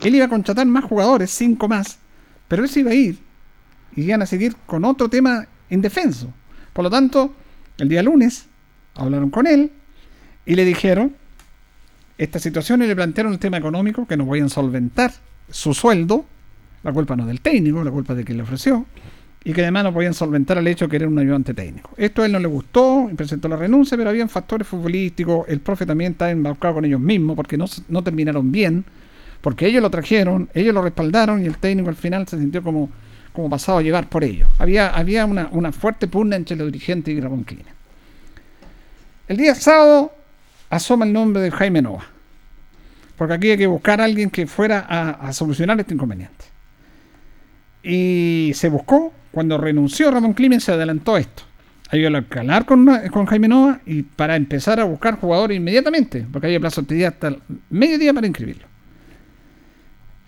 él iba a contratar más jugadores, 5 más, pero él se iba a ir y iban a seguir con otro tema indefenso. Por lo tanto, el día lunes hablaron con él y le dijeron esta situación y le plantearon el tema económico que no podían solventar su sueldo, la culpa no del técnico, la culpa de quien le ofreció, y que además no podían solventar el hecho de que era un ayudante técnico. Esto a él no le gustó presentó la renuncia, pero habían factores futbolísticos, el profe también estaba embaucado con ellos mismos porque no terminaron bien, porque ellos lo trajeron, ellos lo respaldaron y el técnico al final se sintió como, como pasado a llevar por ellos. Había, había una, una fuerte pugna entre los dirigentes y Ramón Clina. El día sábado asoma el nombre de Jaime Nova. Porque aquí hay que buscar a alguien que fuera a, a solucionar este inconveniente. Y se buscó, cuando renunció Ramón Climen se adelantó esto. Hay que calar con, con Jaime Nova y para empezar a buscar jugadores inmediatamente, porque había plazo de día hasta el mediodía para inscribirlo.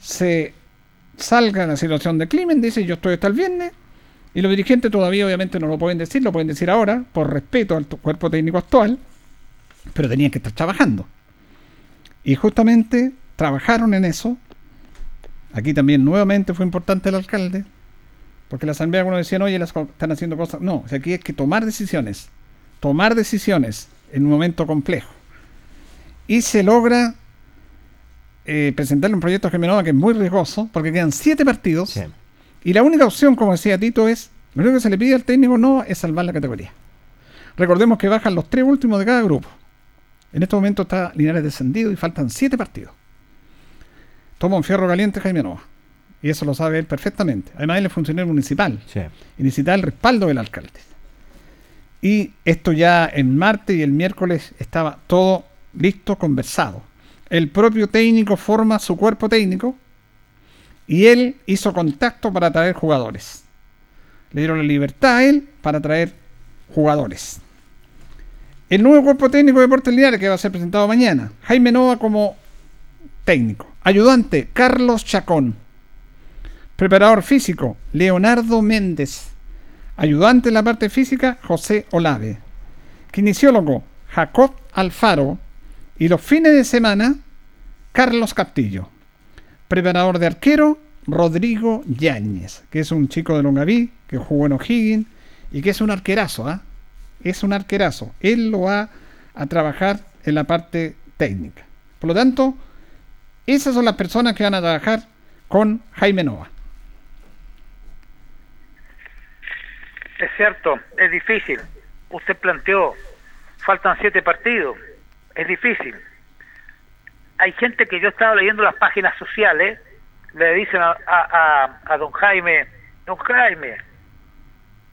Se salga la situación de Climen, dice yo estoy hasta el viernes, y los dirigentes todavía obviamente no lo pueden decir, lo pueden decir ahora, por respeto al cuerpo técnico actual, pero tenían que estar trabajando. Y justamente trabajaron en eso. Aquí también nuevamente fue importante el alcalde, porque la asamblea algunos decían, oye, las están haciendo cosas. No, o sea, aquí hay que tomar decisiones, tomar decisiones en un momento complejo. Y se logra eh, presentarle un proyecto a Gemenova que es muy riesgoso, porque quedan siete partidos. Y la única opción, como decía Tito, es, lo único que se le pide al técnico no es salvar la categoría. Recordemos que bajan los tres últimos de cada grupo. En este momento está Linares descendido y faltan siete partidos. Toma un fierro caliente Jaime Nova. Y eso lo sabe él perfectamente. Además, él es funcionario municipal. Y necesita el respaldo del alcalde. Y esto ya en martes y el miércoles estaba todo listo, conversado. El propio técnico forma su cuerpo técnico y él hizo contacto para traer jugadores. Le dieron la libertad a él para traer jugadores. El nuevo cuerpo técnico de Deportes Linares que va a ser presentado mañana. Jaime Nova como técnico. Ayudante, Carlos Chacón. Preparador físico, Leonardo Méndez. Ayudante en la parte física, José Olave. Kinesiólogo, Jacob Alfaro. Y los fines de semana, Carlos Castillo. Preparador de arquero, Rodrigo Yáñez, que es un chico de Longaví, que jugó en O'Higgins y que es un arquerazo, ¿ah? Es un arquerazo. Él lo va a trabajar en la parte técnica. Por lo tanto, esas son las personas que van a trabajar con Jaime Nova.
Es cierto, es difícil. Usted planteó, faltan siete partidos. Es difícil. Hay gente que yo estaba leyendo las páginas sociales, le dicen a, a, don Jaime, don Jaime,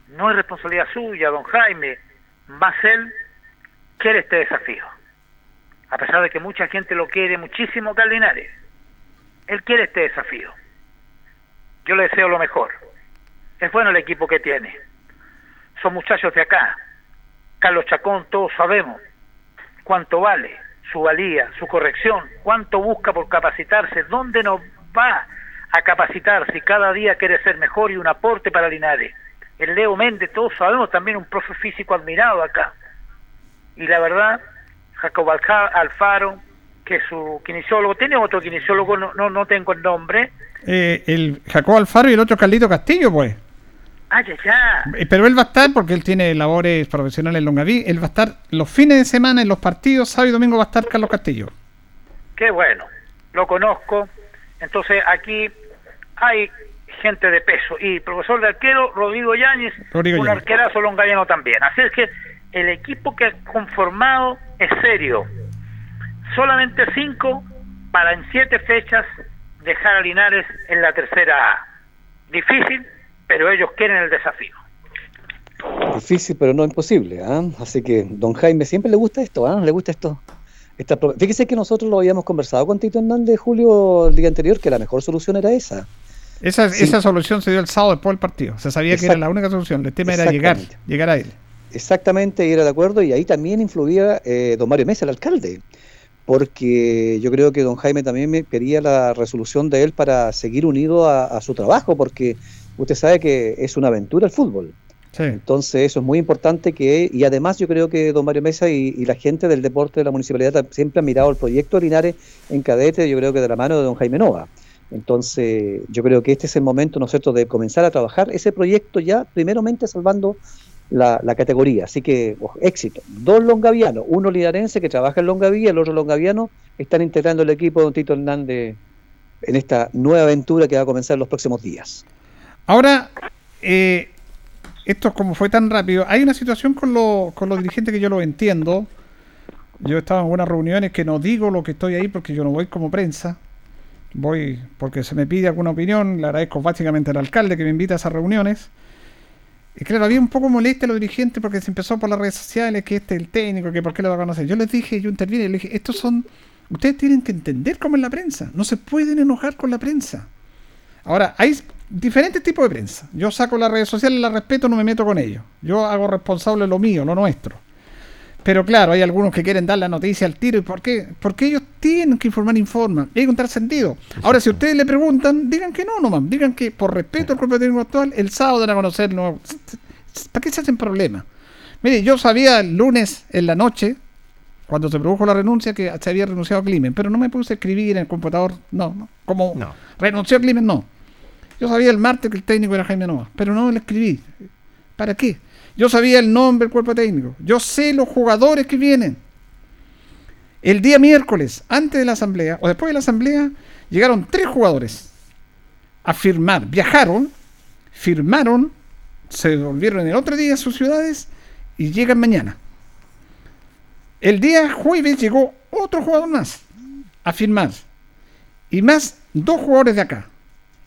no es responsabilidad suya, don Jaime, más él quiere este desafío. A pesar de que mucha gente lo quiere muchísimo Linares. él quiere este desafío. Yo le deseo lo mejor. Es bueno el equipo que tiene. Son muchachos de acá. Carlos Chacón, todos sabemos cuánto vale, su valía, su corrección, cuánto busca por capacitarse, dónde nos va a capacitar si cada día quiere ser mejor y un aporte para Linares. El Leo Méndez, todos sabemos, también un profe físico admirado acá. Y la verdad, Jacob Alfaro, que su kinesiólogo, tiene otro kinesiólogo, no, no, no tengo el nombre.
Eh, el Jacob Alfaro y el otro Carlito Castillo, pues.
Ah, ya, ya.
Eh, Pero él va a estar, porque él tiene labores profesionales en Longaví, él va a estar los fines de semana en los partidos, sábado y domingo va a estar Carlos Castillo.
Qué bueno, lo conozco. Entonces aquí hay gente de peso. Y profesor de arquero, Rodrigo Yáñez,
Rodrigo
un
Yáñez.
arquerazo longaviano también. Así es que el equipo que ha conformado es serio. Solamente cinco para en siete fechas dejar a Linares en la tercera A. Difícil, pero ellos quieren el desafío.
Difícil, pero no imposible. ¿ah? Así que don Jaime siempre le gusta esto, ¿ah? Le gusta esto. Esta Fíjese que nosotros lo habíamos conversado con Tito Hernández Julio el día anterior, que la mejor solución era esa.
Esa,
Sí.
esa solución se dio el sábado después del partido. Se sabía que era la única solución. El tema era llegar, llegar a él.
Exactamente, y era de acuerdo, y ahí también influía eh, don Mario Mesa, el alcalde, porque yo creo que don Jaime también me quería la resolución de él para seguir unido a, a su trabajo, porque usted sabe que es una aventura el fútbol. Entonces eso es muy importante que, y además yo creo que don Mario Mesa y, y la gente del deporte de la municipalidad siempre han mirado el proyecto Linares en cadete, yo creo que de la mano de don Jaime Nova. Entonces yo creo que este es el momento, ¿no es cierto?, de comenzar a trabajar ese proyecto ya primeramente salvando la, la categoría. Así que éxito. Dos longavianos, uno linarense que trabaja en Longaví, el otro longaviano, están integrando el equipo de don Tito Hernández en esta nueva aventura que va a comenzar en los próximos días.
Ahora, eh, esto como fue tan rápido, hay una situación con, los- con los dirigentes que yo lo entiendo. Yo he estado en buenas reuniones que no digo lo que estoy ahí porque yo no voy como prensa. Voy porque se me pide alguna opinión. Le agradezco básicamente al alcalde que me invita a esas reuniones. Y claro, había un poco molesta a los dirigentes porque se empezó por las redes sociales que este es el técnico, que por qué lo va a conocer. Yo les dije, yo intervine y les dije, estos son, ustedes tienen que entender cómo es la prensa. No se pueden enojar con la prensa. Ahora, hay diferentes tipos de prensa. Yo saco las redes sociales, las respeto, no me meto con ellos. Yo hago responsable lo mío, lo nuestro. Pero claro, hay algunos que quieren dar la noticia al tiro. ¿Y por qué? Porque ellos tienen que informar, informan. Y hay que contar sentido. Ahora, si ustedes le preguntan, digan que no nomás. Digan que por respeto al cuerpo técnico actual, el sábado van a conocer el nuevo. ¿Para qué se hacen problemas? Mire, yo sabía el lunes en la noche, cuando se produjo la renuncia, que se había renunciado a Climen. Pero no me puse a escribir en el computador. No, no. Como renunció a Climen, no. Yo sabía el martes que el técnico era Jaime Nova, pero no le escribí. ¿Para qué? Yo sabía el nombre del cuerpo técnico. Yo sé los jugadores que vienen. El día miércoles, antes de la asamblea, o después de la asamblea, llegaron tres jugadores a firmar. Viajaron, firmaron, se volvieron el otro día a sus ciudades y llegan mañana. El día jueves llegó otro jugador más a firmar. Y más dos jugadores de acá.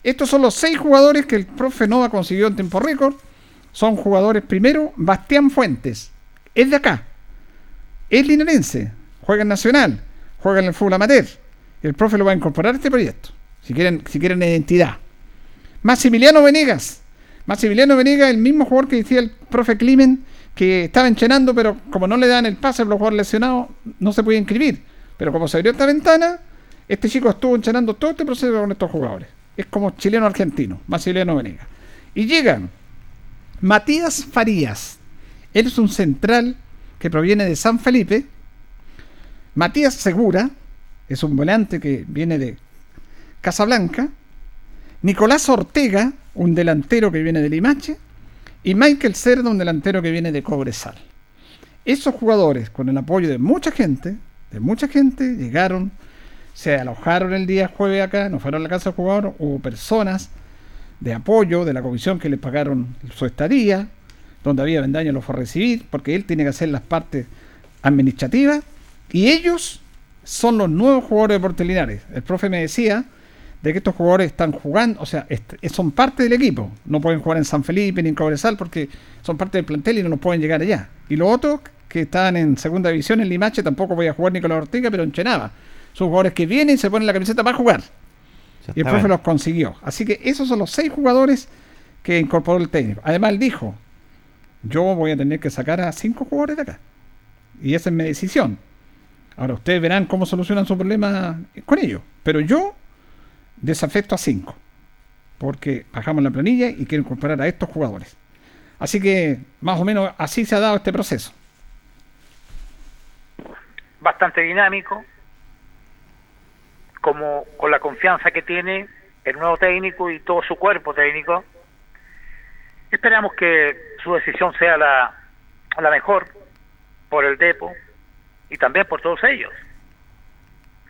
Estos son los seis jugadores que el profe Nova consiguió en tiempo récord. Son jugadores primero, Bastián Fuentes. Es de acá. Es linarense. Juega en Nacional. Juega en el fútbol amateur. El profe lo va a incorporar a este proyecto. Si quieren, si quieren identidad. Maximiliano Venegas. Maximiliano Venegas, el mismo jugador que decía el profe Climen, que estaba enchenando, pero como no le dan el pase a los jugadores lesionados, no se puede inscribir. Pero como se abrió esta ventana, este chico estuvo enchenando todo este proceso con estos jugadores. Es como chileno-argentino, Maximiliano Venegas. Y llegan Matías Farías. Él es un central que proviene de San Felipe. Matías Segura es un volante que viene de Casablanca. Nicolás Ortega, un delantero que viene de Limache. Y Michael Cerda, un delantero que viene de Cobresal. Esos jugadores, con el apoyo de mucha gente, de mucha gente, llegaron, se alojaron el día jueves acá, no fueron a la casa del jugador, hubo personas de apoyo de la comisión que les pagaron su estadía, donde había Vendaño lo fue a recibir, porque él tiene que hacer las partes administrativas, y ellos son los nuevos jugadores de Deportes Linares. El profe me decía de que estos jugadores están jugando, o sea, son parte del equipo, no pueden jugar en San Felipe ni en Cobresal porque son parte del plantel y no nos pueden llegar allá. Y los otros que están en segunda división en Limache tampoco voy a jugar Nicolás Ortega, pero en Chenava. Son jugadores que vienen y se ponen la camiseta para jugar. Y el profe los consiguió. Así que esos son los seis jugadores que incorporó el técnico. Además, él dijo, yo voy a tener que sacar a cinco jugadores de acá. Y esa es mi decisión. Ahora ustedes verán cómo solucionan su problema con ellos. Pero yo desafecto a cinco. Porque bajamos la planilla y quiero incorporar a estos jugadores. Así que más o menos así se ha dado este proceso.
bastante dinámico, como con la confianza que tiene el nuevo técnico y todo su cuerpo técnico. Esperamos que su decisión sea la, la mejor por el Depo y también por todos ellos.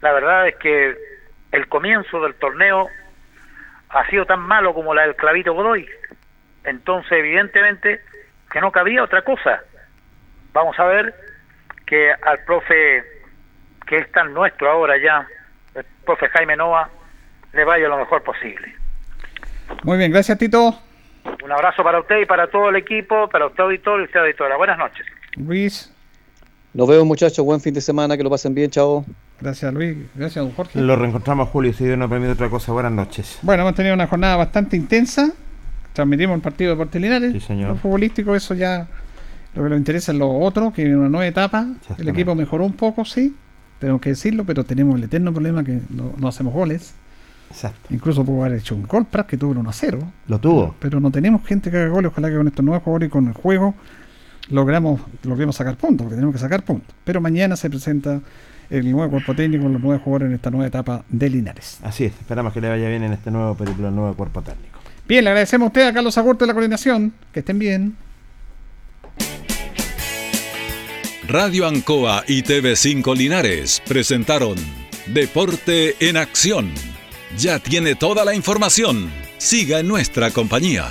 La verdad es que el comienzo del torneo ha sido tan malo como la del Clavito Godoy. Entonces, evidentemente, que no cabía otra cosa. Vamos a ver que al profe, que es tan nuestro ahora ya, el profe Jaime Nova, le vaya lo mejor posible.
Muy bien, gracias Tito.
Un abrazo para usted y para todo el equipo, para usted auditor y usted auditora. Buenas noches.
Luis,
Nos vemos muchachos, buen fin de semana, que lo pasen bien, chao.
gracias Luis, gracias don Jorge.
Lo reencontramos, Julio, si Dios nos permite otra cosa. Buenas noches.
Bueno, hemos tenido una jornada bastante intensa. Transmitimos el partido de Deportes Linares.
Sí, señor.
Lo futbolístico, eso ya lo que nos interesa es lo otro, que en una nueva etapa. El equipo mejoró un poco, sí, tenemos que decirlo, pero tenemos el eterno problema que no, no hacemos goles.
Exacto.
Incluso pudo haber hecho un gol, Prat, que tuvo el 1 a 0.
Lo tuvo.
Pero no tenemos gente que haga goles. Ojalá que con estos nuevos jugadores y con el juego logramos, logremos sacar puntos, porque tenemos que sacar puntos. Pero mañana se presenta el nuevo cuerpo técnico, los nuevos jugadores en esta nueva etapa de Linares.
Así es, esperamos que le vaya bien en este nuevo periplo, nuevo cuerpo técnico.
Bien, le agradecemos a usted, a Carlos Agurto de la coordinación. Que estén bien.
Radio Ancoa y TV5 Linares presentaron Deporte en Acción. Ya tiene toda la información. Siga en nuestra compañía.